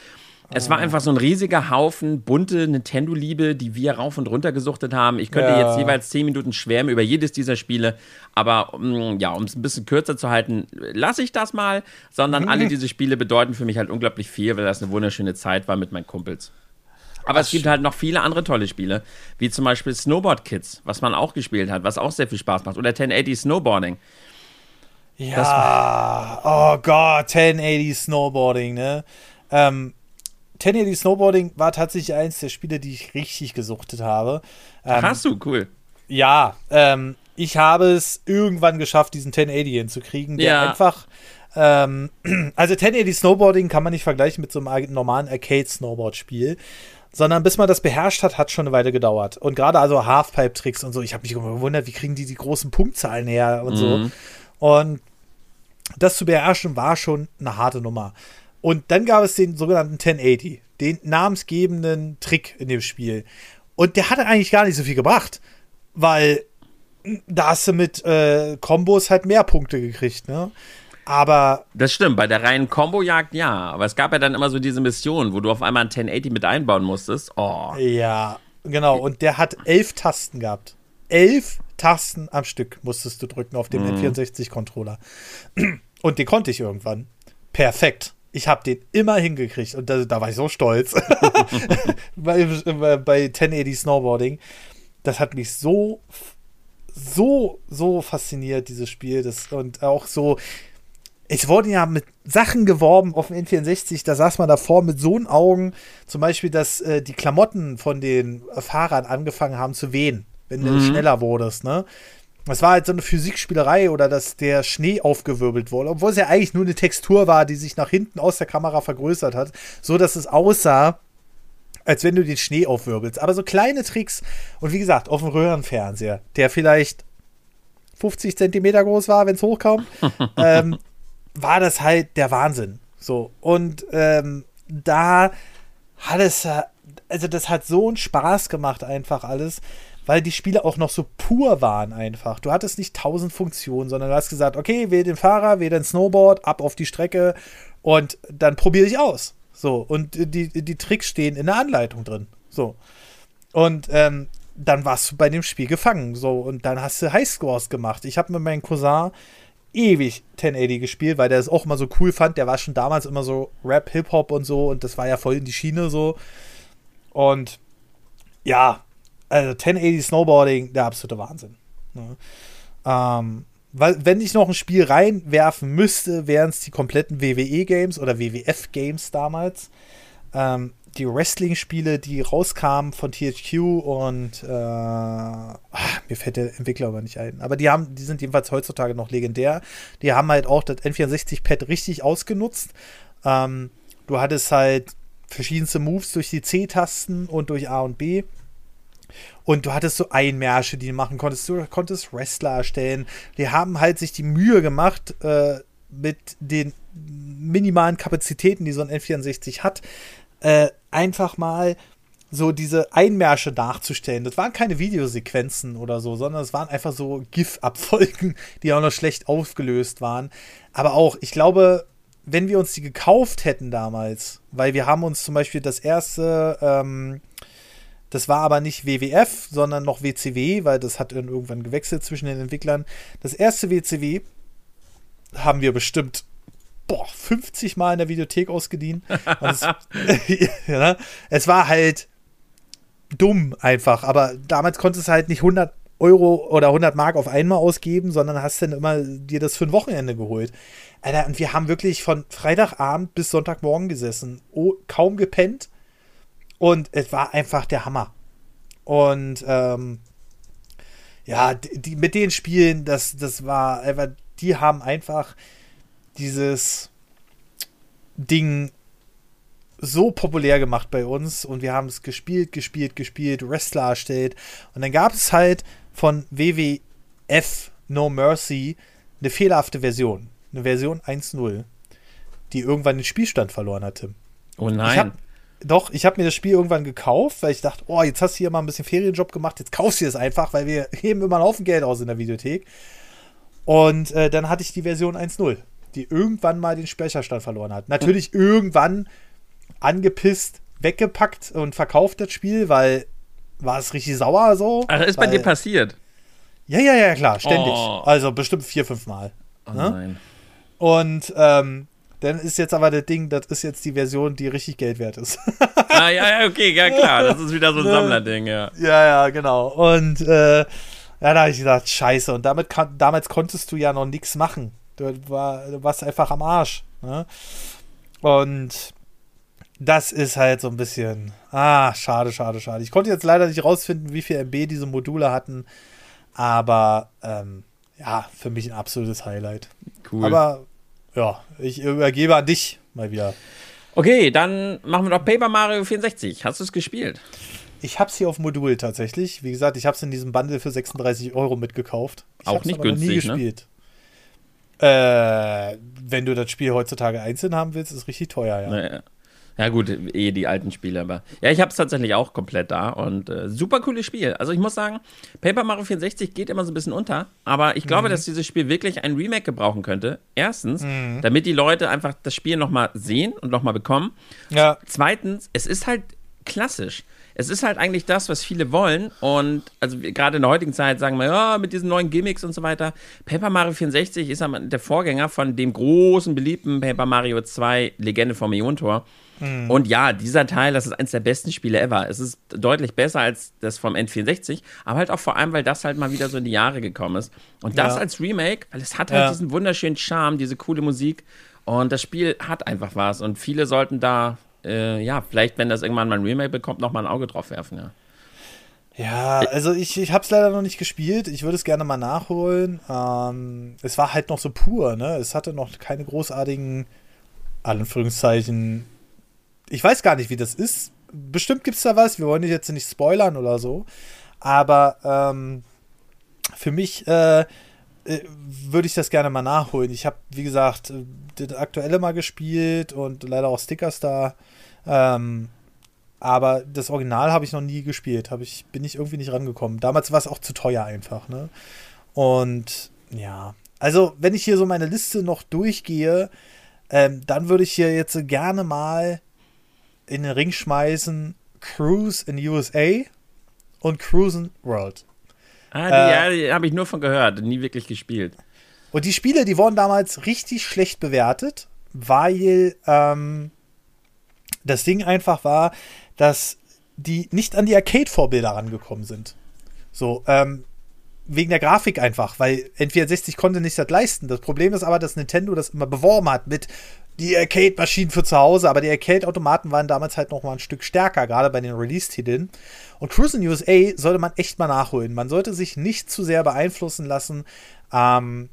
Es war einfach so ein riesiger Haufen bunte Nintendo-Liebe, die wir rauf und runter gesuchtet haben. Ich könnte ja. jetzt jeweils zehn Minuten schwärmen über jedes dieser Spiele, aber um, ja, um es ein bisschen kürzer zu halten, lasse ich das mal, sondern alle diese Spiele bedeuten für mich halt unglaublich viel, weil das eine wunderschöne Zeit war mit meinen Kumpels. Aber Ach, es gibt halt noch viele andere tolle Spiele, wie zum Beispiel Snowboard Kids, was man auch gespielt hat, was auch sehr viel Spaß macht. Oder 1080 Snowboarding. Ja, oh Gott, 1080 Snowboarding, ne? Ähm, 1080 Snowboarding war tatsächlich eins der Spiele, die ich richtig gesuchtet habe. Ähm, Hast du, cool. Ja, ähm, ich habe es irgendwann geschafft, diesen 1080 hinzukriegen, der ja. einfach. Ähm, also 1080 Snowboarding kann man nicht vergleichen mit so einem normalen Arcade-Snowboard-Spiel sondern bis man das beherrscht hat, hat schon eine Weile gedauert. Und gerade also Halfpipe-Tricks und so, ich habe mich gewundert, wie kriegen die die großen Punktzahlen her und mhm. so. Und das zu beherrschen war schon eine harte Nummer. Und dann gab es den sogenannten 1080, den namensgebenden Trick in dem Spiel. Und der hatte eigentlich gar nicht so viel gebracht, weil da hast du mit äh, Kombos halt mehr Punkte gekriegt, ne? Aber. Das stimmt, bei der reinen Combo-Jagd ja. Aber es gab ja dann immer so diese Mission, wo du auf einmal ein 1080 mit einbauen musstest. Oh. Ja, genau. Und der hat elf Tasten gehabt. Elf Tasten am Stück musstest du drücken auf dem mhm. N64-Controller. Und den konnte ich irgendwann. Perfekt. Ich habe den immer hingekriegt und da, da war ich so stolz. bei, bei 1080 Snowboarding. Das hat mich so, so, so fasziniert, dieses Spiel. Das, und auch so, es wurden ja mit Sachen geworben auf dem N64, da saß man davor mit so Augen, zum Beispiel, dass äh, die Klamotten von den Fahrern angefangen haben zu wehen, wenn mhm. du schneller wurdest, ne? Das war halt so eine Physikspielerei oder dass der Schnee aufgewirbelt wurde, obwohl es ja eigentlich nur eine Textur war, die sich nach hinten aus der Kamera vergrößert hat, so dass es aussah, als wenn du den Schnee aufwirbelst. Aber so kleine Tricks und wie gesagt, auf dem Röhrenfernseher, der vielleicht 50 Zentimeter groß war, wenn es hochkam, ähm, war das halt der Wahnsinn. So. Und ähm, da hat es, also das hat so einen Spaß gemacht, einfach alles, weil die Spiele auch noch so pur waren einfach. Du hattest nicht tausend Funktionen, sondern du hast gesagt, okay, wähl den Fahrer, wähl den Snowboard, ab auf die Strecke und dann probiere ich aus. So. Und die, die Tricks stehen in der Anleitung drin. So. Und ähm, dann warst du bei dem Spiel gefangen. So. Und dann hast du Highscores gemacht. Ich habe mit meinem Cousin ewig 1080 gespielt, weil der es auch immer so cool fand. Der war schon damals immer so Rap, Hip-Hop und so und das war ja voll in die Schiene so. Und ja, also 1080 Snowboarding, der absolute Wahnsinn. Ne? Ähm, weil, wenn ich noch ein Spiel reinwerfen müsste, wären es die kompletten WWE-Games oder WWF-Games damals. Ähm, die Wrestling-Spiele, die rauskamen von THQ und äh, ach, mir fällt der Entwickler aber nicht ein. Aber die haben, die sind jedenfalls heutzutage noch legendär. Die haben halt auch das N64-Pad richtig ausgenutzt. Ähm, du hattest halt verschiedenste Moves durch die C-Tasten und durch A und B. Und du hattest so Einmärsche, die du machen konntest. Du konntest Wrestler erstellen. Die haben halt sich die Mühe gemacht, äh, mit den minimalen Kapazitäten, die so ein N64 hat, äh, einfach mal so diese Einmärsche nachzustellen. Das waren keine Videosequenzen oder so, sondern es waren einfach so GIF-Abfolgen, die auch noch schlecht aufgelöst waren. Aber auch, ich glaube, wenn wir uns die gekauft hätten damals, weil wir haben uns zum Beispiel das erste, ähm, das war aber nicht WWF, sondern noch WCW, weil das hat irgendwann gewechselt zwischen den Entwicklern. Das erste WCW haben wir bestimmt boah, 50 Mal in der Videothek ausgeliehen. Es, ja, es war halt dumm einfach, aber damals konntest du halt nicht 100 Euro oder 100 Mark auf einmal ausgeben, sondern hast dann immer dir das für ein Wochenende geholt. Alter, und wir haben wirklich von Freitagabend bis Sonntagmorgen gesessen, oh, kaum gepennt und es war einfach der Hammer. Und ähm, ja, die, mit den Spielen, das, das war einfach, die haben einfach dieses Ding so populär gemacht bei uns und wir haben es gespielt, gespielt, gespielt, Wrestler erstellt. Und dann gab es halt von WWF No Mercy eine fehlerhafte Version. Eine Version 1.0, die irgendwann den Spielstand verloren hatte. Oh nein. Doch, ich habe mir das Spiel irgendwann gekauft, weil ich dachte, oh, jetzt hast du hier mal ein bisschen Ferienjob gemacht, jetzt kaufst du es einfach, weil wir heben immer einen Haufen Geld aus in der Videothek. Und äh, dann hatte ich die Version 1.0, die irgendwann mal den Speicherstand verloren hat. Natürlich irgendwann angepisst weggepackt und verkauft das Spiel, weil war es richtig sauer so. Ach, ist weil, bei dir passiert? Ja, ja, ja, klar, ständig. Oh. Also bestimmt vier, fünf Mal. Oh ne? nein. Und ähm, dann ist jetzt aber das Ding, das ist jetzt die Version, die richtig Geld wert ist. ah, ja, ja, okay, ja klar. Das ist wieder so ein ne? Sammlerding, ja. Ja, ja, genau. Und äh, ja, da habe ich gesagt, scheiße. Und damit kann, damals konntest du ja noch nichts machen. Du, war, du warst einfach am Arsch. Ne? Und das ist halt so ein bisschen, ah, schade, schade, schade. Ich konnte jetzt leider nicht rausfinden, wie viel MB diese Module hatten, aber ähm, ja, für mich ein absolutes Highlight. Cool. Aber ja, ich übergebe an dich mal wieder. Okay, dann machen wir doch Paper Mario 64. Hast du es gespielt? Ich habe es hier auf Modul tatsächlich. Wie gesagt, ich habe es in diesem Bundle für 36 Euro mitgekauft. Ich Auch nicht günstig, nie ne? gespielt. Ne? Äh, wenn du das Spiel heutzutage einzeln haben willst, ist es richtig teuer, ja. Naja. Ja, gut, eh die alten Spiele, aber. Ja, ich habe es tatsächlich auch komplett da und äh, super cooles Spiel. Also ich muss sagen, Paper Mario 64 geht immer so ein bisschen unter, aber ich glaube, mhm. dass dieses Spiel wirklich ein Remake gebrauchen könnte. Erstens, mhm. damit die Leute einfach das Spiel nochmal sehen und nochmal bekommen. Ja. Zweitens, es ist halt klassisch. Es ist halt eigentlich das, was viele wollen. Und also gerade in der heutigen Zeit sagen wir, ja, mit diesen neuen Gimmicks und so weiter. Paper Mario 64 ist der Vorgänger von dem großen, beliebten Paper Mario 2 Legende vom Iontor. Mhm. Und ja, dieser Teil, das ist eines der besten Spiele ever. Es ist deutlich besser als das vom N64, aber halt auch vor allem, weil das halt mal wieder so in die Jahre gekommen ist. Und das ja. als Remake, weil es hat halt ja. diesen wunderschönen Charme, diese coole Musik. Und das Spiel hat einfach was. Und viele sollten da, äh, ja, vielleicht, wenn das irgendwann mal ein Remake bekommt, noch mal ein Auge drauf werfen, ja. Ja, also ich, ich habe es leider noch nicht gespielt. Ich würde es gerne mal nachholen. Ähm, es war halt noch so pur, ne? Es hatte noch keine großartigen, Anführungszeichen, ich weiß gar nicht, wie das ist. Bestimmt gibt es da was. Wir wollen jetzt nicht spoilern oder so. Aber ähm, für mich äh, äh, würde ich das gerne mal nachholen. Ich habe, wie gesagt, äh, das aktuelle mal gespielt und leider auch Stickers da. Ähm, aber das Original habe ich noch nie gespielt. Hab ich, bin ich irgendwie nicht rangekommen. Damals war es auch zu teuer einfach. Ne? Und ja, also wenn ich hier so meine Liste noch durchgehe, ähm, dann würde ich hier jetzt gerne mal in den Ring schmeißen Cruise in USA und Cruisen World. Ah, die, äh, ja, die habe ich nur von gehört, nie wirklich gespielt. Und die Spiele, die wurden damals richtig schlecht bewertet, weil ähm, das Ding einfach war, dass die nicht an die Arcade-Vorbilder rangekommen sind. So, ähm, wegen der Grafik einfach, weil N64 konnte nicht das leisten. Das Problem ist aber, dass Nintendo das immer beworben hat mit die Arcade-Maschinen für zu Hause, aber die Arcade-Automaten waren damals halt noch mal ein Stück stärker, gerade bei den Release-Titeln. Und Cruising USA sollte man echt mal nachholen. Man sollte sich nicht zu sehr beeinflussen lassen ähm,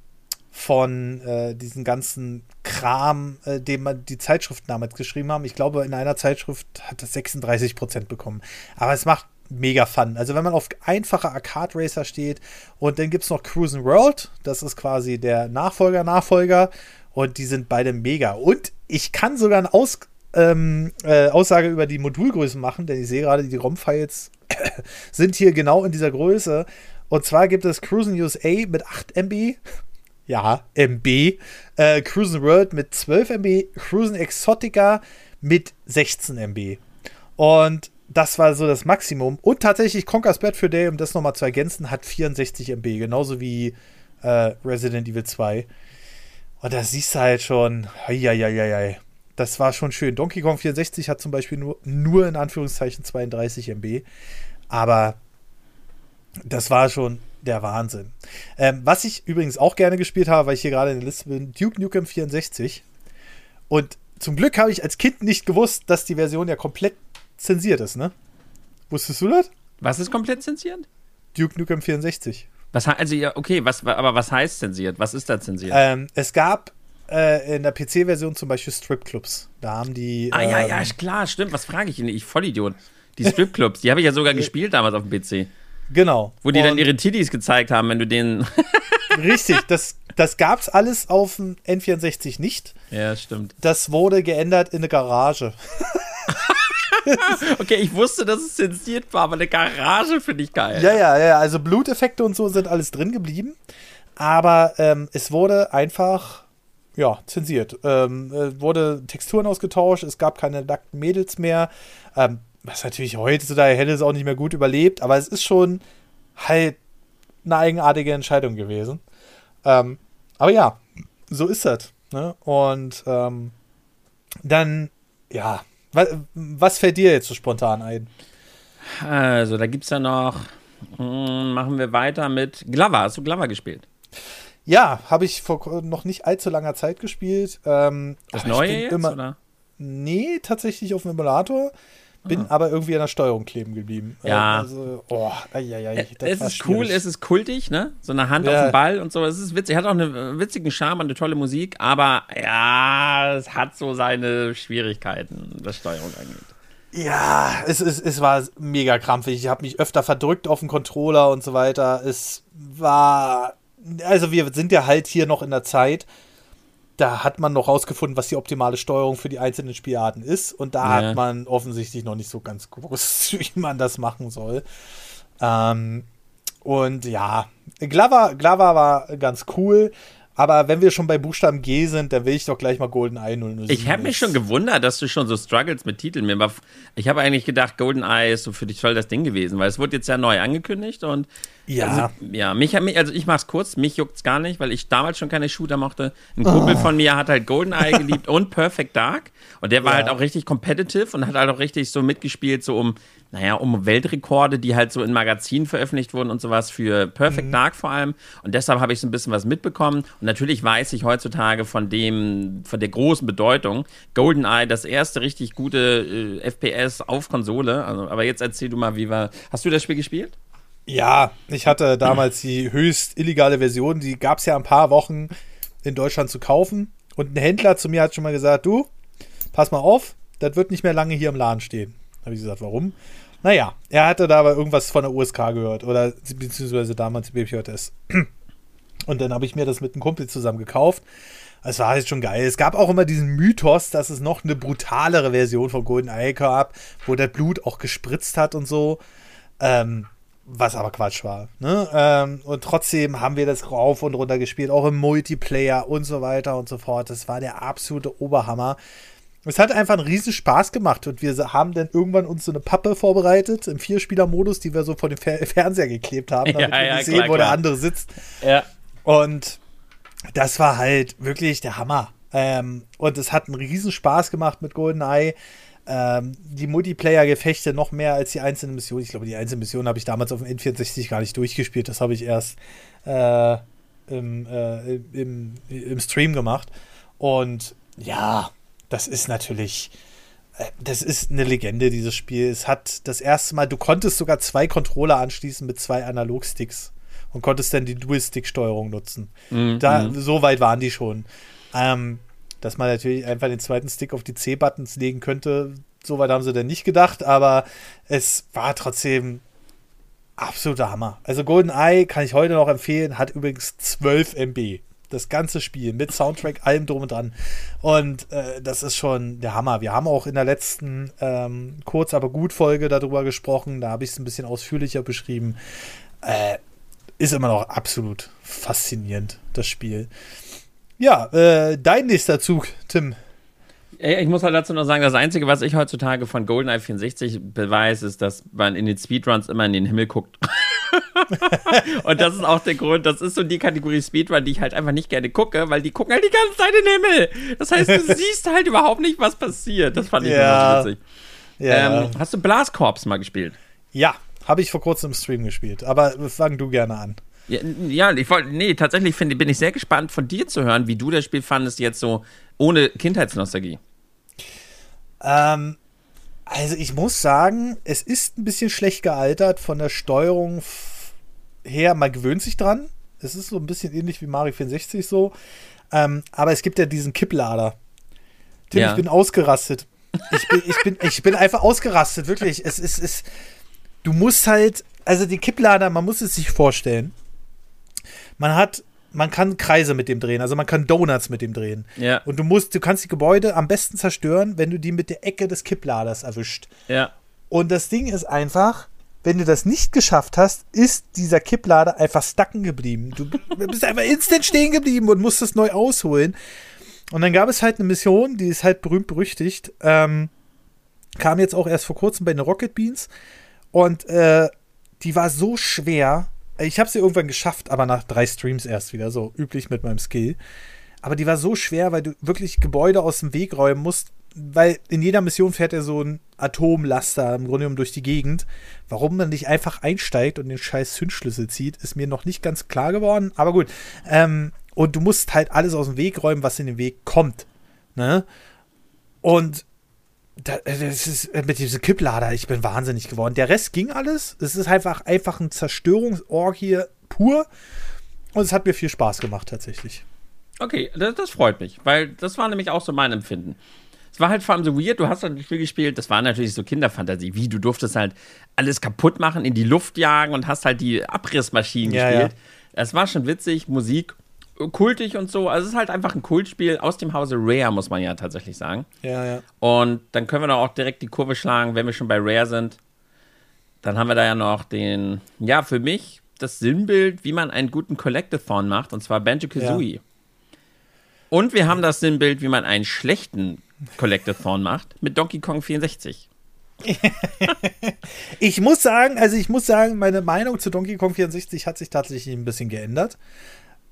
von äh, diesen ganzen Kram, äh, den man die Zeitschriften damals geschrieben haben. Ich glaube, in einer Zeitschrift hat das 36% bekommen. Aber es macht mega fun. Also wenn man auf einfache Arcade Racer steht und dann gibt es noch Cruising World, das ist quasi der Nachfolger, Nachfolger und die sind beide mega. Und ich kann sogar eine Aus, ähm, äh, Aussage über die Modulgrößen machen, denn ich sehe gerade, die ROM-Files sind hier genau in dieser Größe. Und zwar gibt es Cruising USA mit 8 MB. Ja, MB. Äh, Cruising World mit 12 MB. Cruising Exotica mit 16 MB. Und das war so das Maximum. Und tatsächlich Conker's Bad for Day, um das nochmal zu ergänzen, hat 64 MB. Genauso wie äh, Resident Evil 2. Und da siehst du halt schon, heieieiei. Das war schon schön. Donkey Kong 64 hat zum Beispiel nur, nur in Anführungszeichen 32 MB. Aber das war schon der Wahnsinn. Ähm, was ich übrigens auch gerne gespielt habe, weil ich hier gerade in der Liste bin, Duke Nukem 64. Und zum Glück habe ich als Kind nicht gewusst, dass die Version ja komplett zensiert ist, ne? Wusstest du das? Was ist komplett zensiert? Duke Nukem 64. Was also ja, okay, was, aber was heißt zensiert? Was ist da zensiert? Ähm, es gab äh, in der PC-Version zum Beispiel Stripclubs. Da haben die. Ah, ähm, ja, ja, klar, stimmt. Was frage ich Ihnen? Ich Vollidiot. Die Stripclubs, die habe ich ja sogar gespielt damals auf dem PC. Genau. Wo die Und dann ihre Titties gezeigt haben, wenn du den. Richtig, das, das gab es alles auf dem N64 nicht. Ja, stimmt. Das wurde geändert in eine Garage. okay, ich wusste, dass es zensiert war, aber eine Garage finde ich geil. Ja, ja, ja. Also Bluteffekte und so sind alles drin geblieben. Aber ähm, es wurde einfach, ja, zensiert. Ähm, äh, wurde Texturen ausgetauscht, es gab keine nackten Mädels mehr. Ähm, was natürlich heutzutage hätte es auch nicht mehr gut überlebt, aber es ist schon halt eine eigenartige Entscheidung gewesen. Ähm, aber ja, so ist das. Ne? Und ähm, dann, ja, was, was, fällt dir jetzt so spontan ein? Also, da gibt es ja noch, mh, hm, machen wir weiter mit Glover. Hast du Glover gespielt? Ja, habe ich vor noch nicht allzu langer Zeit gespielt. Ähm, das Neue jetzt, immer, oder? Nee, tatsächlich auf dem Emulator. Bin ah. aber irgendwie an der Steuerung kleben geblieben. Ja. Also, oh, ai, ai, ai, es ist cool, es ist kultig, ne? So eine Hand ja. auf dem Ball und so. Es ist witzig. Hat auch einen witzigen Charme und eine tolle Musik, aber ja, es hat so seine Schwierigkeiten, was Steuerung angeht. Ja, es, es, es war mega krampfig. Ich habe mich öfter verdrückt auf dem Controller und so weiter. Es war also wir sind ja halt hier noch in der Zeit, da hat man noch rausgefunden, was die optimale Steuerung für die einzelnen Spielarten ist. Und da ja. hat man offensichtlich noch nicht so ganz gewusst, wie man das machen soll. Ähm, und ja, Glover, Glover war ganz cool. Aber wenn wir schon bei Buchstaben G sind, dann will ich doch gleich mal GoldenEye 007. Ich habe mich schon gewundert, dass du schon so struggles mit Titeln. Ich habe eigentlich gedacht, GoldenEye ist so für dich voll das Ding gewesen, weil es wurde jetzt ja neu angekündigt und ja. Also, ja, mich, also ich mach's kurz, mich juckt's gar nicht, weil ich damals schon keine Shooter mochte. Ein Kumpel oh. von mir hat halt GoldenEye geliebt und Perfect Dark. Und der war ja. halt auch richtig competitive und hat halt auch richtig so mitgespielt, so um, naja, um Weltrekorde, die halt so in Magazinen veröffentlicht wurden und sowas für Perfect mhm. Dark vor allem. Und deshalb habe ich so ein bisschen was mitbekommen. Und natürlich weiß ich heutzutage von dem, von der großen Bedeutung. GoldenEye, das erste richtig gute äh, FPS auf Konsole. Also, aber jetzt erzähl du mal, wie war. Hast du das Spiel gespielt? Ja, ich hatte damals die höchst illegale Version, die gab es ja ein paar Wochen in Deutschland zu kaufen. Und ein Händler zu mir hat schon mal gesagt, du, pass mal auf, das wird nicht mehr lange hier im Laden stehen. Habe ich gesagt, warum? Naja, er hatte da aber irgendwas von der USK gehört oder beziehungsweise damals BPJS. Und dann habe ich mir das mit einem Kumpel zusammen gekauft. Es war halt schon geil. Es gab auch immer diesen Mythos, dass es noch eine brutalere Version von Golden Eye gab, wo der Blut auch gespritzt hat und so. Ähm, was aber Quatsch war. Ne? Ähm, und trotzdem haben wir das rauf und runter gespielt, auch im Multiplayer und so weiter und so fort. Das war der absolute Oberhammer. Es hat einfach einen riesen Spaß gemacht und wir haben dann irgendwann uns so eine Pappe vorbereitet im Vierspieler-Modus, die wir so vor dem Fer Fernseher geklebt haben, damit ja, wir ja, sehen, klar, wo der andere sitzt. Ja. Und das war halt wirklich der Hammer. Ähm, und es hat einen riesen Spaß gemacht mit GoldenEye ähm, die Multiplayer-Gefechte noch mehr als die einzelnen Missionen. Ich glaube, die einzelnen Missionen habe ich damals auf dem N64 gar nicht durchgespielt. Das habe ich erst äh, im, äh, im, im Stream gemacht. Und ja, das ist natürlich, äh, das ist eine Legende, dieses Spiel. Es hat das erste Mal, du konntest sogar zwei Controller anschließen mit zwei Analogsticks und konntest dann die Dual-Stick-Steuerung nutzen. Mhm. Da, mhm. so weit waren die schon. Ähm, dass man natürlich einfach den zweiten Stick auf die C-Buttons legen könnte. Soweit haben sie denn nicht gedacht, aber es war trotzdem absoluter Hammer. Also GoldenEye kann ich heute noch empfehlen, hat übrigens 12 MB. Das ganze Spiel mit Soundtrack, allem drum und dran. Und äh, das ist schon der Hammer. Wir haben auch in der letzten ähm, kurz aber gut Folge darüber gesprochen. Da habe ich es ein bisschen ausführlicher beschrieben. Äh, ist immer noch absolut faszinierend, das Spiel. Ja, äh, dein nächster Zug, Tim. Ich muss halt dazu noch sagen, das Einzige, was ich heutzutage von GoldenEye 64 beweise, ist, dass man in den Speedruns immer in den Himmel guckt. und das ist auch der Grund, das ist so die Kategorie Speedrun, die ich halt einfach nicht gerne gucke, weil die gucken halt die ganze Zeit in den Himmel. Das heißt, du siehst halt überhaupt nicht, was passiert. Das fand ich ja. witzig. Ja. Ähm, hast du Blast Corps mal gespielt? Ja, habe ich vor kurzem im Stream gespielt. Aber fang du gerne an. Ja, ja ich wollte, nee, tatsächlich find, bin ich sehr gespannt von dir zu hören, wie du das Spiel fandest, jetzt so ohne Kindheitsnostalgie. Ähm, also ich muss sagen, es ist ein bisschen schlecht gealtert von der Steuerung her. Man gewöhnt sich dran. Es ist so ein bisschen ähnlich wie Mario 64 so. Ähm, aber es gibt ja diesen Kipplader. Tim, ja. ich bin ausgerastet. Ich bin, ich, bin, ich bin einfach ausgerastet, wirklich. Es ist, es, du musst halt, also die Kipplader, man muss es sich vorstellen. Man hat, man kann Kreise mit dem drehen, also man kann Donuts mit dem drehen. Ja. Und du musst, du kannst die Gebäude am besten zerstören, wenn du die mit der Ecke des Kippladers erwischt. Ja. Und das Ding ist einfach, wenn du das nicht geschafft hast, ist dieser Kipplader einfach stacken geblieben. Du bist einfach instant stehen geblieben und musst es neu ausholen. Und dann gab es halt eine Mission, die ist halt berühmt berüchtigt. Ähm, kam jetzt auch erst vor kurzem bei den Rocket Beans. Und äh, die war so schwer. Ich habe sie irgendwann geschafft, aber nach drei Streams erst wieder, so üblich mit meinem Skill. Aber die war so schwer, weil du wirklich Gebäude aus dem Weg räumen musst, weil in jeder Mission fährt er so ein Atomlaster im Grunde genommen durch die Gegend. Warum man nicht einfach einsteigt und den scheiß Zündschlüssel zieht, ist mir noch nicht ganz klar geworden. Aber gut. Ähm, und du musst halt alles aus dem Weg räumen, was in den Weg kommt. Ne? Und das ist äh, mit diesem Kipplader, ich bin wahnsinnig geworden. Der Rest ging alles. Es ist einfach, einfach ein Zerstörungsorg hier pur. Und es hat mir viel Spaß gemacht, tatsächlich. Okay, das, das freut mich, weil das war nämlich auch so mein Empfinden. Es war halt vor allem so weird, du hast halt ein Spiel gespielt, das war natürlich so Kinderfantasie, wie du durftest halt alles kaputt machen, in die Luft jagen und hast halt die Abrissmaschinen ja, gespielt. Ja. Es war schon witzig, Musik, kultig und so. Also es ist halt einfach ein Kultspiel aus dem Hause Rare, muss man ja tatsächlich sagen. Ja, ja. Und dann können wir doch auch direkt die Kurve schlagen, wenn wir schon bei Rare sind. Dann haben wir da ja noch den, ja, für mich das Sinnbild, wie man einen guten Collectathon macht, und zwar Banjo-Kazooie. Ja. Und wir haben das Sinnbild, wie man einen schlechten Collectathon macht, mit Donkey Kong 64. ich muss sagen, also ich muss sagen, meine Meinung zu Donkey Kong 64 hat sich tatsächlich ein bisschen geändert.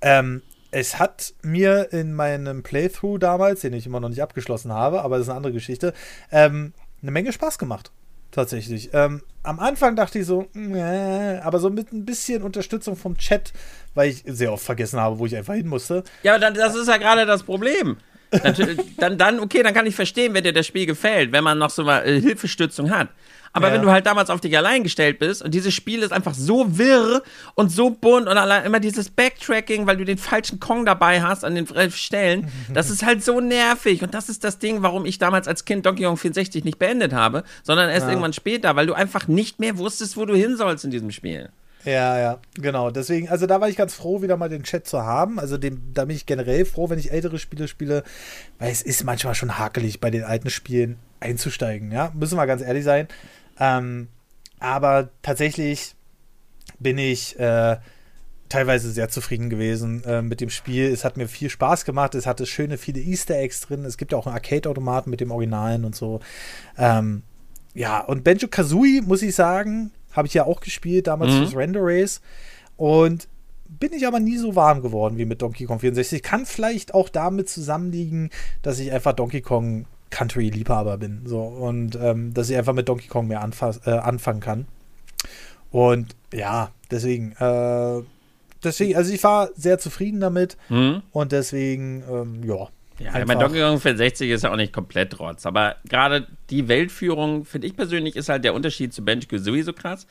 Ähm, es hat mir in meinem Playthrough damals, den ich immer noch nicht abgeschlossen habe, aber das ist eine andere Geschichte, ähm, eine Menge Spaß gemacht. Tatsächlich. Ähm, am Anfang dachte ich so, äh, aber so mit ein bisschen Unterstützung vom Chat, weil ich sehr oft vergessen habe, wo ich einfach hin musste. Ja, aber dann, das ist ja gerade das Problem. dann, dann, okay, dann kann ich verstehen, wenn dir das Spiel gefällt, wenn man noch so mal äh, Hilfestützung hat. Aber ja. wenn du halt damals auf dich allein gestellt bist und dieses Spiel ist einfach so wirr und so bunt und allein immer dieses Backtracking, weil du den falschen Kong dabei hast an den Stellen, das ist halt so nervig. Und das ist das Ding, warum ich damals als Kind Donkey Kong 64 nicht beendet habe, sondern erst ja. irgendwann später, weil du einfach nicht mehr wusstest, wo du hin sollst in diesem Spiel. Ja, ja, genau. Deswegen, also da war ich ganz froh, wieder mal den Chat zu haben. Also dem, da bin ich generell froh, wenn ich ältere Spiele spiele, weil es ist manchmal schon hakelig, bei den alten Spielen einzusteigen. Ja, müssen wir ganz ehrlich sein. Ähm, aber tatsächlich bin ich äh, teilweise sehr zufrieden gewesen äh, mit dem Spiel. Es hat mir viel Spaß gemacht. Es hatte schöne, viele Easter Eggs drin. Es gibt auch einen Arcade-Automaten mit dem Originalen und so. Ähm, ja, und Benjo Kazooie, muss ich sagen, habe ich ja auch gespielt, damals mhm. fürs Render Race. Und bin ich aber nie so warm geworden wie mit Donkey Kong 64. Kann vielleicht auch damit zusammenliegen, dass ich einfach Donkey Kong Country-Liebhaber bin. So, und ähm, dass ich einfach mit Donkey Kong mehr äh, anfangen kann. Und ja, deswegen, äh, deswegen, also ich war sehr zufrieden damit mhm. und deswegen, ähm, ja. Ja, einfach. mein Donkey Kong 64 ist ja auch nicht komplett rotz, aber gerade die Weltführung, finde ich persönlich, ist halt der Unterschied zu Banjo-Kazooie so krass.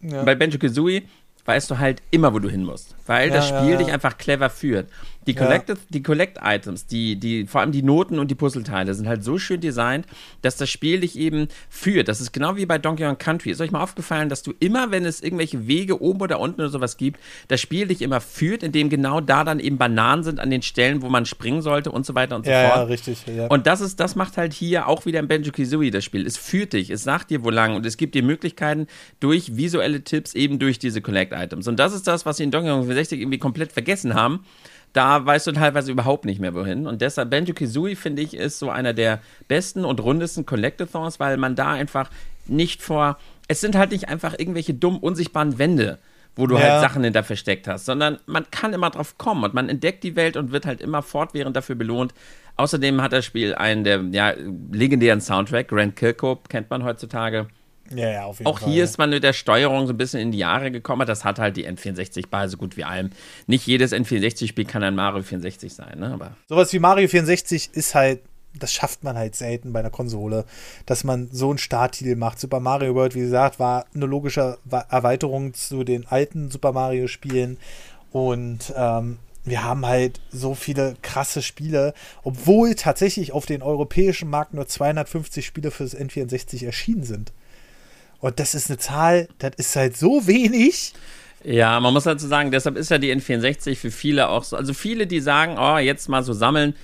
Ja. Bei Banjo-Kazooie weißt du halt immer, wo du hin musst, weil ja, das Spiel ja, dich einfach clever führt. Die Collected, ja. die Collect-Items, die, die, vor allem die Noten und die Puzzleteile sind halt so schön designt, dass das Spiel dich eben führt. Das ist genau wie bei Donkey Kong Country. Ist euch mal aufgefallen, dass du immer, wenn es irgendwelche Wege oben oder unten oder sowas gibt, das Spiel dich immer führt, indem genau da dann eben Bananen sind an den Stellen, wo man springen sollte und so weiter und so ja, fort. Ja, richtig. Ja. Und das ist, das macht halt hier auch wieder im Banjo Kazooie das Spiel. Es führt dich, es sagt dir, wo lang und es gibt dir Möglichkeiten durch visuelle Tipps, eben durch diese Collect-Items. Und das ist das, was sie in Donkey Kong 64 irgendwie komplett vergessen haben da weißt du teilweise überhaupt nicht mehr wohin. Und deshalb Banjo Kazooie, finde ich, ist so einer der besten und rundesten Collectathons, weil man da einfach nicht vor. Es sind halt nicht einfach irgendwelche dumm unsichtbaren Wände, wo du halt ja. halt Sachen hinter versteckt hast, sondern man kann immer drauf kommen und man entdeckt die Welt und wird halt immer fortwährend dafür belohnt. Außerdem hat das Spiel einen der ja, legendären Soundtrack, Grand Kirkhope, kennt man heutzutage. Ja, ja, auf jeden Auch Fall. Auch hier ist man mit der Steuerung so ein bisschen in die Jahre gekommen. Das hat halt die N64 bei so gut wie allem. Nicht jedes N64-Spiel kann ein Mario 64 sein, ne? Aber Sowas wie Mario 64 ist halt, das schafft man halt selten bei einer Konsole, dass man so einen Starttitel macht. Super Mario World, wie gesagt, war eine logische Erweiterung zu den alten Super Mario-Spielen. Und ähm, wir haben halt so viele krasse Spiele, obwohl tatsächlich auf den europäischen Markt nur 250 Spiele für das N64 erschienen sind. Und das ist eine Zahl, das ist halt so wenig. Ja, man muss dazu sagen, deshalb ist ja die N64 für viele auch so. Also viele, die sagen, oh, jetzt mal so sammeln.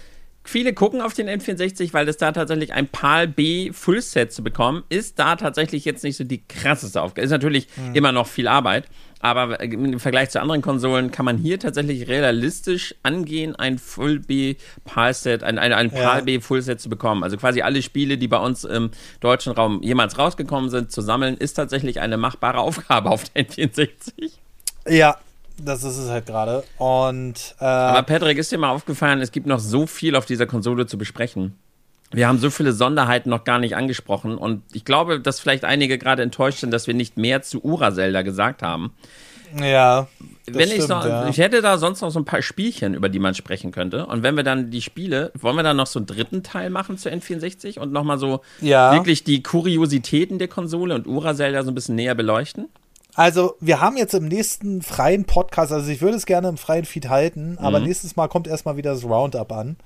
Viele gucken auf den N64, weil es da tatsächlich ein PAL B Fullset zu bekommen, ist da tatsächlich jetzt nicht so die krasseste Aufgabe. Ist natürlich mhm. immer noch viel Arbeit, aber im Vergleich zu anderen Konsolen kann man hier tatsächlich realistisch angehen, ein Full B PAL Set, ein, ein, ein PAL B Fullset zu bekommen. Also quasi alle Spiele, die bei uns im deutschen Raum jemals rausgekommen sind, zu sammeln, ist tatsächlich eine machbare Aufgabe auf der N64. Ja, das ist es halt gerade. Und äh, aber Patrick, ist dir mal aufgefallen, es gibt noch so viel auf dieser Konsole zu besprechen. Wir haben so viele Sonderheiten noch gar nicht angesprochen und ich glaube, dass vielleicht einige gerade enttäuscht sind, dass wir nicht mehr zu Ura Zelda gesagt haben. Ja. Wenn ich, stimmt, so, ja. ich hätte da sonst noch so ein paar Spielchen, über die man sprechen könnte. Und wenn wir dann die Spiele, wollen wir dann noch so einen dritten Teil machen zu N64 und nochmal so ja. wirklich die Kuriositäten der Konsole und Ura Zelda so ein bisschen näher beleuchten? Also, wir haben jetzt im nächsten freien Podcast, also ich würde es gerne im freien Feed halten, aber mhm. nächstes Mal kommt erstmal wieder das Roundup an.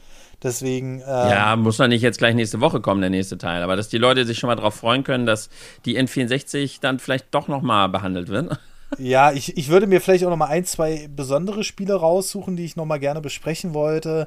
Deswegen. Ähm, ja, muss doch nicht jetzt gleich nächste Woche kommen, der nächste Teil. Aber dass die Leute sich schon mal darauf freuen können, dass die N64 dann vielleicht doch nochmal behandelt wird. Ja, ich, ich würde mir vielleicht auch nochmal ein, zwei besondere Spiele raussuchen, die ich nochmal gerne besprechen wollte,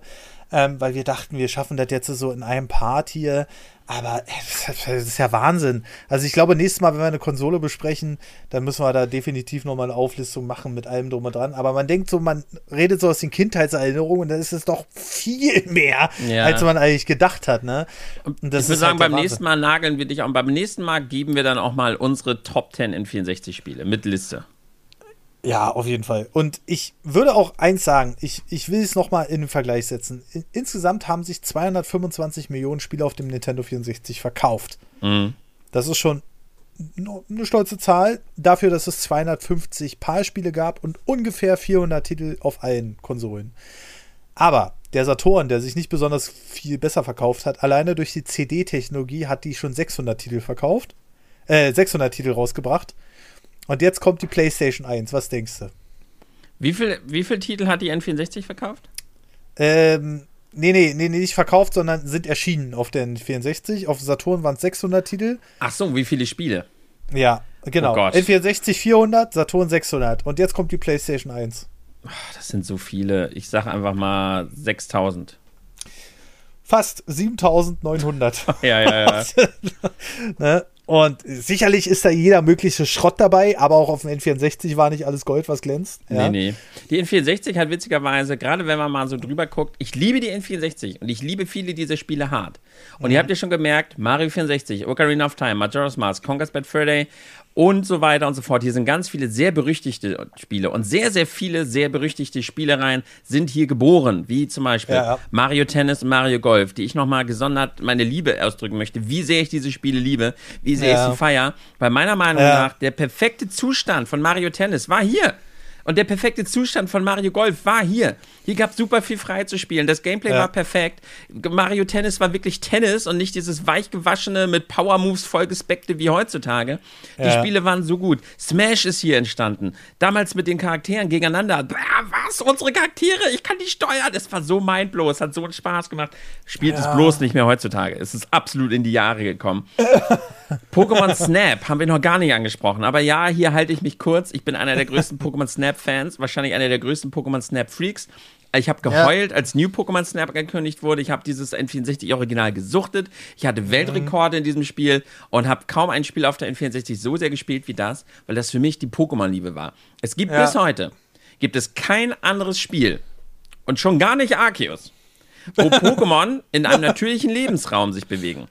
ähm, weil wir dachten, wir schaffen das jetzt so in einem Part hier. Aber äh, das ist ja Wahnsinn. Also ich glaube, nächstes Mal, wenn wir eine Konsole besprechen, dann müssen wir da definitiv nochmal eine Auflistung machen mit allem drum und dran. Aber man denkt so, man redet so aus den Kindheitserinnerungen und dann ist es doch viel mehr, ja. als man eigentlich gedacht hat. Ne? Ich würde sagen, halt beim nächsten Mal nageln wir dich auch. Und beim nächsten Mal geben wir dann auch mal unsere Top 10 in 64 Spiele mit Liste. Ja, auf jeden Fall. Und ich würde auch eins sagen, ich, ich will es nochmal in den Vergleich setzen. Insgesamt haben sich 225 Millionen Spiele auf dem Nintendo 64 verkauft. Mhm. Das ist schon eine stolze Zahl dafür, dass es 250 PAL-Spiele gab und ungefähr 400 Titel auf allen Konsolen. Aber der Saturn, der sich nicht besonders viel besser verkauft hat, alleine durch die CD-Technologie hat die schon 600 Titel verkauft, äh, 600 Titel rausgebracht. Und jetzt kommt die PlayStation 1. Was denkst du? Wie viele wie viel Titel hat die N64 verkauft? Ähm, nee, nee, nee, nicht verkauft, sondern sind erschienen auf der N64. Auf Saturn waren es 600 Titel. Ach so, wie viele Spiele? Ja, genau. Oh N64 400, Saturn 600. Und jetzt kommt die PlayStation 1. das sind so viele. Ich sag einfach mal 6000. Fast 7900. ja, ja, ja. ne? Und sicherlich ist da jeder mögliche Schrott dabei, aber auch auf dem N64 war nicht alles Gold, was glänzt. Ja? Nee, nee. Die N64 hat witzigerweise, gerade wenn man mal so drüber guckt, ich liebe die N64 und ich liebe viele dieser Spiele hart. Und mhm. ihr habt ja schon gemerkt, Mario 64, Ocarina of Time, Majora's Mask, Conker's Bad Fur Day und so weiter und so fort. Hier sind ganz viele sehr berüchtigte Spiele und sehr, sehr viele sehr berüchtigte Spielereien sind hier geboren, wie zum Beispiel ja, ja. Mario Tennis und Mario Golf, die ich nochmal gesondert meine Liebe ausdrücken möchte, wie sehr ich diese Spiele liebe, wie sehr ja. ich sie feiere. Weil meiner Meinung nach der perfekte Zustand von Mario Tennis war hier. Und der perfekte Zustand von Mario Golf war hier. Hier gab es super viel frei zu spielen. Das Gameplay ja. war perfekt. Mario Tennis war wirklich Tennis und nicht dieses weichgewaschene mit Power Moves vollgespekte wie heutzutage. Die ja. Spiele waren so gut. Smash ist hier entstanden. Damals mit den Charakteren gegeneinander. Was? Unsere Charaktere? Ich kann die steuern. Es war so mindblow. Es hat so einen Spaß gemacht. Spielt ja. es bloß nicht mehr heutzutage. Es ist absolut in die Jahre gekommen. Pokémon Snap haben wir noch gar nicht angesprochen. Aber ja, hier halte ich mich kurz. Ich bin einer der größten Pokémon Snap-Fans. Wahrscheinlich einer der größten Pokémon Snap-Freaks. Ich habe geheult, ja. als New Pokémon Snap angekündigt wurde. Ich habe dieses N64-Original gesuchtet. Ich hatte Weltrekorde in diesem Spiel und habe kaum ein Spiel auf der N64 so sehr gespielt wie das, weil das für mich die Pokémon-Liebe war. Es gibt ja. bis heute gibt es kein anderes Spiel und schon gar nicht Arceus, wo Pokémon in einem natürlichen Lebensraum sich bewegen.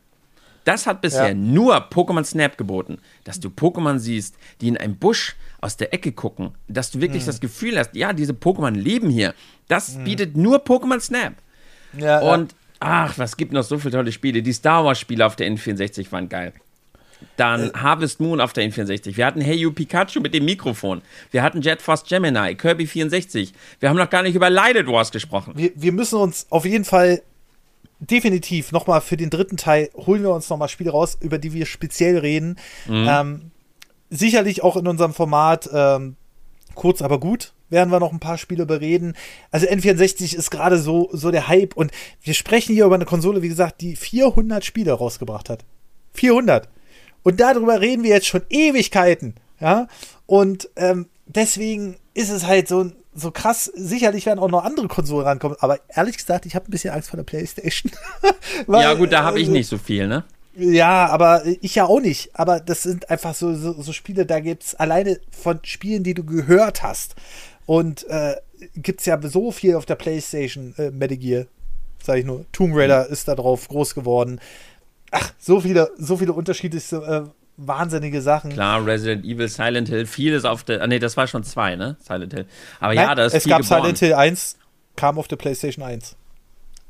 Das hat bisher ja. nur Pokémon Snap geboten, dass du Pokémon siehst, die in einem Busch aus der Ecke gucken, dass du wirklich mhm. das Gefühl hast, ja, diese Pokémon leben hier. Das mhm. bietet nur Pokémon Snap. Ja, Und ach, was gibt noch so viele tolle Spiele. Die Star Wars Spiele auf der N64 waren geil. Dann äh. Harvest Moon auf der N64. Wir hatten Hey You Pikachu mit dem Mikrofon. Wir hatten Jet Force Gemini, Kirby 64. Wir haben noch gar nicht über Lighted Wars gesprochen. Wir, wir müssen uns auf jeden Fall definitiv nochmal für den dritten Teil holen wir uns nochmal Spiele raus, über die wir speziell reden. Mhm. Ähm, sicherlich auch in unserem Format ähm, kurz aber gut werden wir noch ein paar Spiele bereden. Also N64 ist gerade so, so der Hype und wir sprechen hier über eine Konsole, wie gesagt, die 400 Spiele rausgebracht hat. 400. Und darüber reden wir jetzt schon Ewigkeiten. Ja, und ähm, deswegen ist es halt so, so krass. Sicherlich werden auch noch andere Konsolen rankommen, aber ehrlich gesagt, ich habe ein bisschen Angst vor der PlayStation. Weil, ja, gut, da habe ich also, nicht so viel, ne? Ja, aber ich ja auch nicht. Aber das sind einfach so, so, so Spiele, da gibt es alleine von Spielen, die du gehört hast. Und äh, gibt es ja so viel auf der PlayStation, äh, Metal Gear, sag ich nur. Tomb Raider mhm. ist da drauf groß geworden. Ach, so viele, so viele unterschiedliche, äh, wahnsinnige Sachen. Klar, Resident Evil, Silent Hill, vieles auf der. Ah, nee, das war schon zwei, ne? Silent Hill. Aber Nein, ja, da ist Es viel gab geboren. Silent Hill 1, kam auf der PlayStation 1.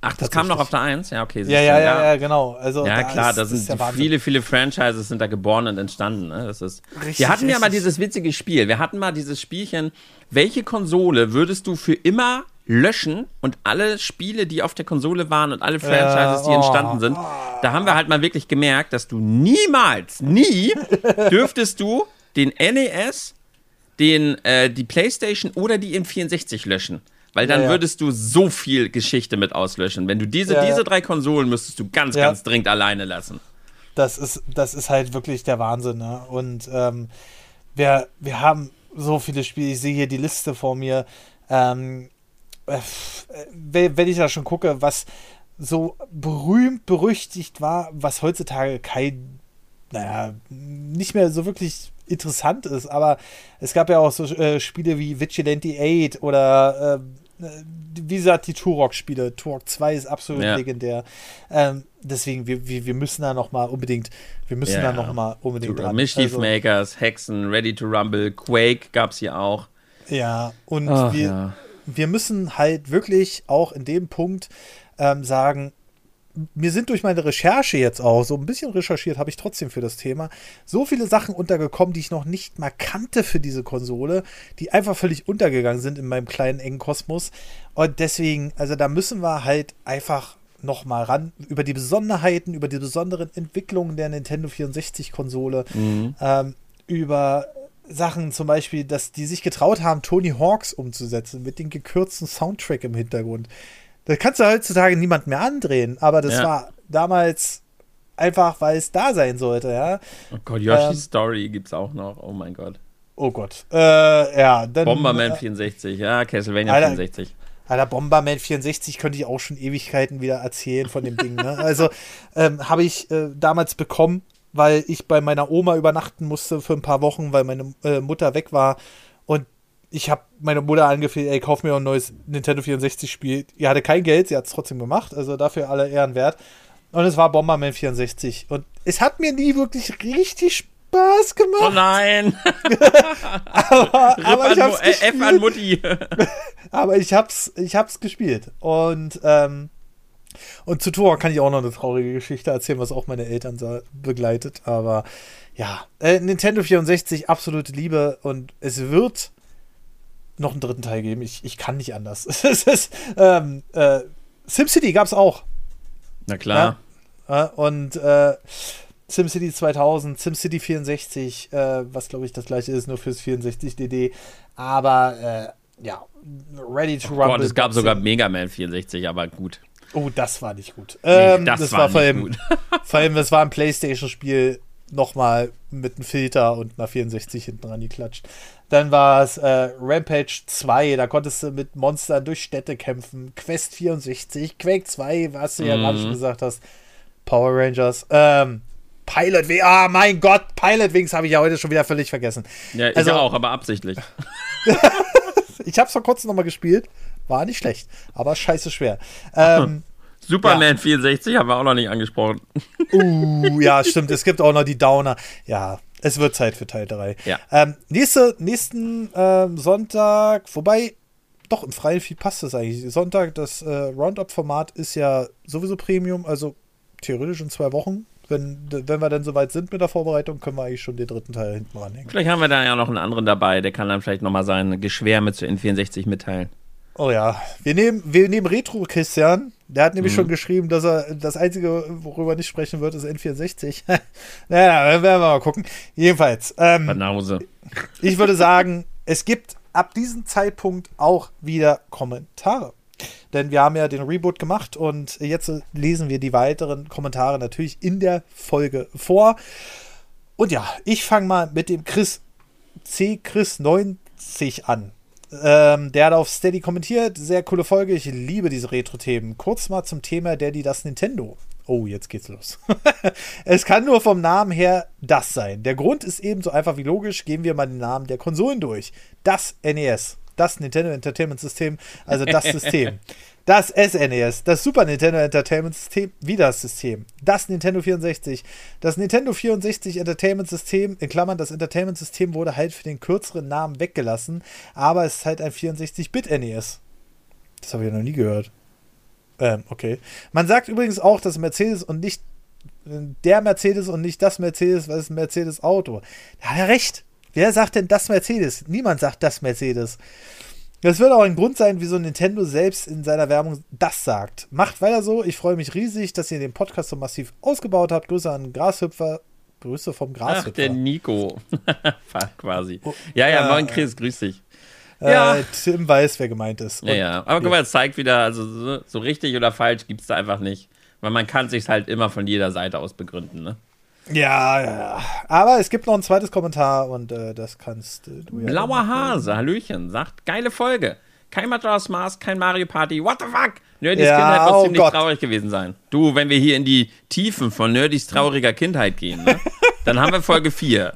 Ach, das kam noch auf der 1? Ja, okay. Ja, ja, ja, ja, genau. Also, ja, da klar, da sind viele, viele Franchises sind da geboren und entstanden. Ne? Das ist, richtig, wir hatten richtig. ja mal dieses witzige Spiel. Wir hatten mal dieses Spielchen, welche Konsole würdest du für immer löschen und alle Spiele, die auf der Konsole waren und alle Franchises, die entstanden sind, da haben wir halt mal wirklich gemerkt, dass du niemals, nie dürftest du den NES, den, äh, die PlayStation oder die N64 löschen. Weil dann ja, ja. würdest du so viel Geschichte mit auslöschen. Wenn du diese, ja, diese drei Konsolen müsstest du ganz, ganz dringend alleine lassen. Das ist, das ist halt wirklich der Wahnsinn. Ne? Und ähm, wir, wir haben so viele Spiele. Ich sehe hier die Liste vor mir. Ähm, äh, wenn ich da schon gucke, was so berühmt, berüchtigt war, was heutzutage kein, naja, nicht mehr so wirklich interessant ist, aber es gab ja auch so äh, Spiele wie Vigilante 8 oder äh, wie gesagt, die Turok-Spiele. Turok 2 ist absolut ja. legendär. Ähm, deswegen, wir, wir, wir müssen da noch mal unbedingt, wir müssen ja. da noch mal unbedingt dran. Mischief also, Makers, Hexen, Ready to Rumble, Quake gab es hier auch. Ja, und Ach, wir, ja. Wir müssen halt wirklich auch in dem Punkt ähm, sagen, mir sind durch meine Recherche jetzt auch, so ein bisschen recherchiert habe ich trotzdem für das Thema, so viele Sachen untergekommen, die ich noch nicht mal kannte für diese Konsole, die einfach völlig untergegangen sind in meinem kleinen engen Kosmos. Und deswegen, also da müssen wir halt einfach noch mal ran über die Besonderheiten, über die besonderen Entwicklungen der Nintendo 64-Konsole, mhm. ähm, über Sachen zum Beispiel, dass die sich getraut haben, Tony Hawks umzusetzen mit dem gekürzten Soundtrack im Hintergrund. Das kannst du heutzutage niemand mehr andrehen, aber das ja. war damals einfach, weil es da sein sollte, ja. Oh Gott, Yoshi's ähm, Story gibt's auch noch, oh mein Gott. Oh Gott. Äh, ja, dann. Bomberman äh, 64, ja, Castlevania Alter, 64. Alter, Bomberman 64 könnte ich auch schon Ewigkeiten wieder erzählen von dem Ding, ne? Also, ähm, habe ich äh, damals bekommen, weil ich bei meiner Oma übernachten musste für ein paar Wochen, weil meine äh, Mutter weg war. Und ich habe meine Mutter angefehlt, ey, kauf mir ein neues Nintendo 64-Spiel. Die hatte kein Geld, sie hat es trotzdem gemacht, also dafür alle Ehren wert. Und es war Bomberman 64. Und es hat mir nie wirklich richtig Spaß gemacht. Oh nein! aber, aber ich hab's gespielt. F an Mutti. aber ich hab's, ich hab's gespielt. Und, ähm, und zu Tor kann ich auch noch eine traurige Geschichte erzählen, was auch meine Eltern begleitet. Aber ja, äh, Nintendo 64, absolute Liebe. Und es wird noch einen dritten Teil geben. Ich, ich kann nicht anders. ist, ähm, äh, SimCity gab es auch. Na klar. Ja? und äh, SimCity 2000, SimCity 64, äh, was glaube ich das gleiche ist, nur fürs 64DD. Aber äh, ja, Ready to oh Rumble. Gott, es gab sogar Mega Man 64, aber gut. Oh, das war nicht gut. Ähm, nee, das, das, war, war vor allem, gut. vor allem, das war ein Playstation-Spiel nochmal mit einem Filter und einer 64 hinten dran geklatscht. Dann war es äh, Rampage 2, da konntest du mit Monstern durch Städte kämpfen. Quest 64, Quake 2, was du ja gerade schon mhm. gesagt hast. Power Rangers. Ähm, Pilot Wings, ah mein Gott, Pilot Wings habe ich ja heute schon wieder völlig vergessen. Ja, ich also, auch, aber absichtlich. ich habe es vor kurzem nochmal gespielt. War nicht schlecht, aber scheiße schwer. Ähm, Superman ja. 64 haben wir auch noch nicht angesprochen. Uh, ja, stimmt. Es gibt auch noch die Downer. Ja, es wird Zeit für Teil 3. Ja. Ähm, nächste, nächsten ähm, Sonntag, wobei, doch, im freien Feed passt das eigentlich. Sonntag, das äh, Roundup-Format ist ja sowieso Premium, also theoretisch in zwei Wochen. Wenn, wenn wir dann soweit sind mit der Vorbereitung, können wir eigentlich schon den dritten Teil hinten ranhängen. Vielleicht haben wir da ja noch einen anderen dabei, der kann dann vielleicht nochmal sein Geschwärme zu N64 mitteilen. Oh ja, wir nehmen, wir nehmen Retro Christian. Der hat nämlich mhm. schon geschrieben, dass er das Einzige, worüber nicht sprechen wird, ist N64. naja, werden wir mal gucken. Jedenfalls. Ähm, Banause. Ich würde sagen, es gibt ab diesem Zeitpunkt auch wieder Kommentare. Denn wir haben ja den Reboot gemacht und jetzt lesen wir die weiteren Kommentare natürlich in der Folge vor. Und ja, ich fange mal mit dem Chris C. Chris 90 an. Ähm, der hat auf Steady kommentiert. Sehr coole Folge. Ich liebe diese Retro-Themen. Kurz mal zum Thema Daddy das Nintendo. Oh, jetzt geht's los. es kann nur vom Namen her das sein. Der Grund ist ebenso einfach wie logisch. Gehen wir mal den Namen der Konsolen durch. Das NES das Nintendo Entertainment System, also das System. Das SNES, das Super Nintendo Entertainment System, wieder das System. Das Nintendo 64. Das Nintendo 64 Entertainment System, in Klammern, das Entertainment System wurde halt für den kürzeren Namen weggelassen, aber es ist halt ein 64-Bit-NES. Das habe ich ja noch nie gehört. Ähm, okay. Man sagt übrigens auch, dass Mercedes und nicht der Mercedes und nicht das Mercedes, was ist ein Mercedes-Auto. Da hat er recht. Wer sagt denn das Mercedes? Niemand sagt das Mercedes. Das wird auch ein Grund sein, wieso Nintendo selbst in seiner Werbung das sagt. Macht weiter so. Ich freue mich riesig, dass ihr den Podcast so massiv ausgebaut habt. Grüße an Grashüpfer. Grüße vom Grashüpfer. Ach, der Nico. quasi. Oh, ja, ja, moin Chris, grüß dich. Äh, ja. Tim weiß, wer gemeint ist. Ja, ja. Aber guck mal, es zeigt wieder, also so, so richtig oder falsch gibt es da einfach nicht. Weil man kann sich halt immer von jeder Seite aus begründen, ne? Ja, ja. Aber es gibt noch ein zweites Kommentar und äh, das kannst äh, du ja. Blauer Hase, Hallöchen, sagt, geile Folge. Kein Majora's Mask, kein Mario Party, what the fuck? Nerdys ja, Kindheit muss oh ziemlich Gott. traurig gewesen sein. Du, wenn wir hier in die Tiefen von Nerdys trauriger Kindheit gehen, ne? dann haben wir Folge 4.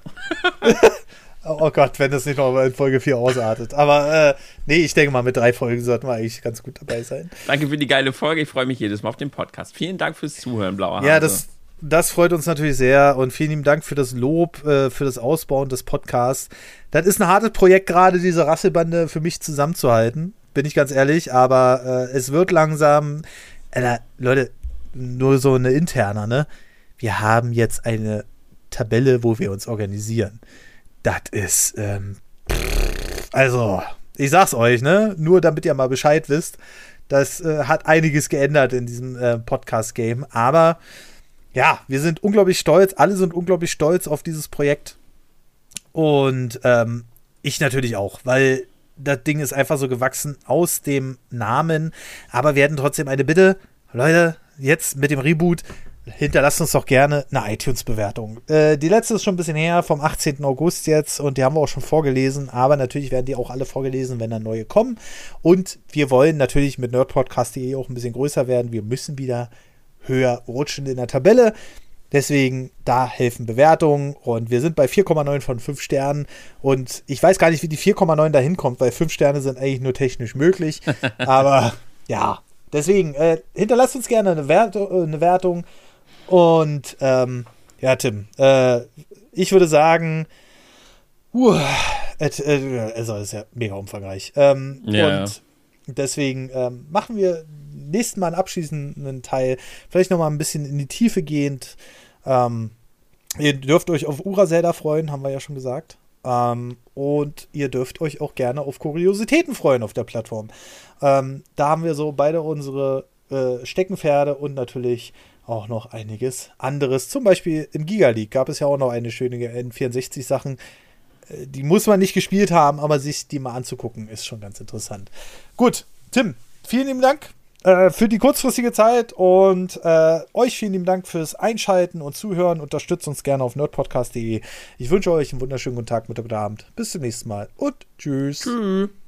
oh Gott, wenn das nicht noch in Folge 4 ausartet. Aber äh, nee, ich denke mal, mit drei Folgen sollten wir eigentlich ganz gut dabei sein. Danke für die geile Folge. Ich freue mich jedes Mal auf den Podcast. Vielen Dank fürs Zuhören, Blauer Hase. Ja, das, das freut uns natürlich sehr und vielen lieben Dank für das Lob, äh, für das Ausbauen des Podcasts. Das ist ein hartes Projekt, gerade diese Rasselbande für mich zusammenzuhalten, bin ich ganz ehrlich, aber äh, es wird langsam. Äh, Leute, nur so eine interne, ne? Wir haben jetzt eine Tabelle, wo wir uns organisieren. Das ist, ähm, also, ich sag's euch, ne? Nur damit ihr mal Bescheid wisst. Das äh, hat einiges geändert in diesem äh, Podcast-Game, aber ja, wir sind unglaublich stolz, alle sind unglaublich stolz auf dieses Projekt. Und ähm, ich natürlich auch, weil das Ding ist einfach so gewachsen aus dem Namen. Aber wir hätten trotzdem eine Bitte. Leute, jetzt mit dem Reboot, hinterlasst uns doch gerne eine iTunes-Bewertung. Äh, die letzte ist schon ein bisschen her, vom 18. August jetzt, und die haben wir auch schon vorgelesen. Aber natürlich werden die auch alle vorgelesen, wenn dann neue kommen. Und wir wollen natürlich mit nerdpodcast.de auch ein bisschen größer werden. Wir müssen wieder höher rutschen in der Tabelle. Deswegen, da helfen Bewertungen und wir sind bei 4,9 von 5 Sternen und ich weiß gar nicht, wie die 4,9 da hinkommt, weil 5 Sterne sind eigentlich nur technisch möglich. Aber ja, deswegen, äh, hinterlasst uns gerne eine, Wert äh, eine Wertung und ähm, ja, Tim, äh, ich würde sagen, uh, äh, also ist ja mega umfangreich. Ähm, ja. Und deswegen ähm, machen wir nächsten Mal einen abschließenden Teil, vielleicht nochmal ein bisschen in die Tiefe gehend. Ähm, ihr dürft euch auf Ura-Zelda freuen, haben wir ja schon gesagt. Ähm, und ihr dürft euch auch gerne auf Kuriositäten freuen auf der Plattform. Ähm, da haben wir so beide unsere äh, Steckenpferde und natürlich auch noch einiges anderes. Zum Beispiel im Giga League gab es ja auch noch eine schöne N64-Sachen. Äh, die muss man nicht gespielt haben, aber sich die mal anzugucken, ist schon ganz interessant. Gut, Tim, vielen lieben Dank äh, für die kurzfristige Zeit und äh, euch vielen lieben Dank fürs Einschalten und Zuhören. Unterstützt uns gerne auf nerdpodcast.de. Ich wünsche euch einen wunderschönen guten Tag, Mittag oder Abend. Bis zum nächsten Mal und tschüss. Tschüss.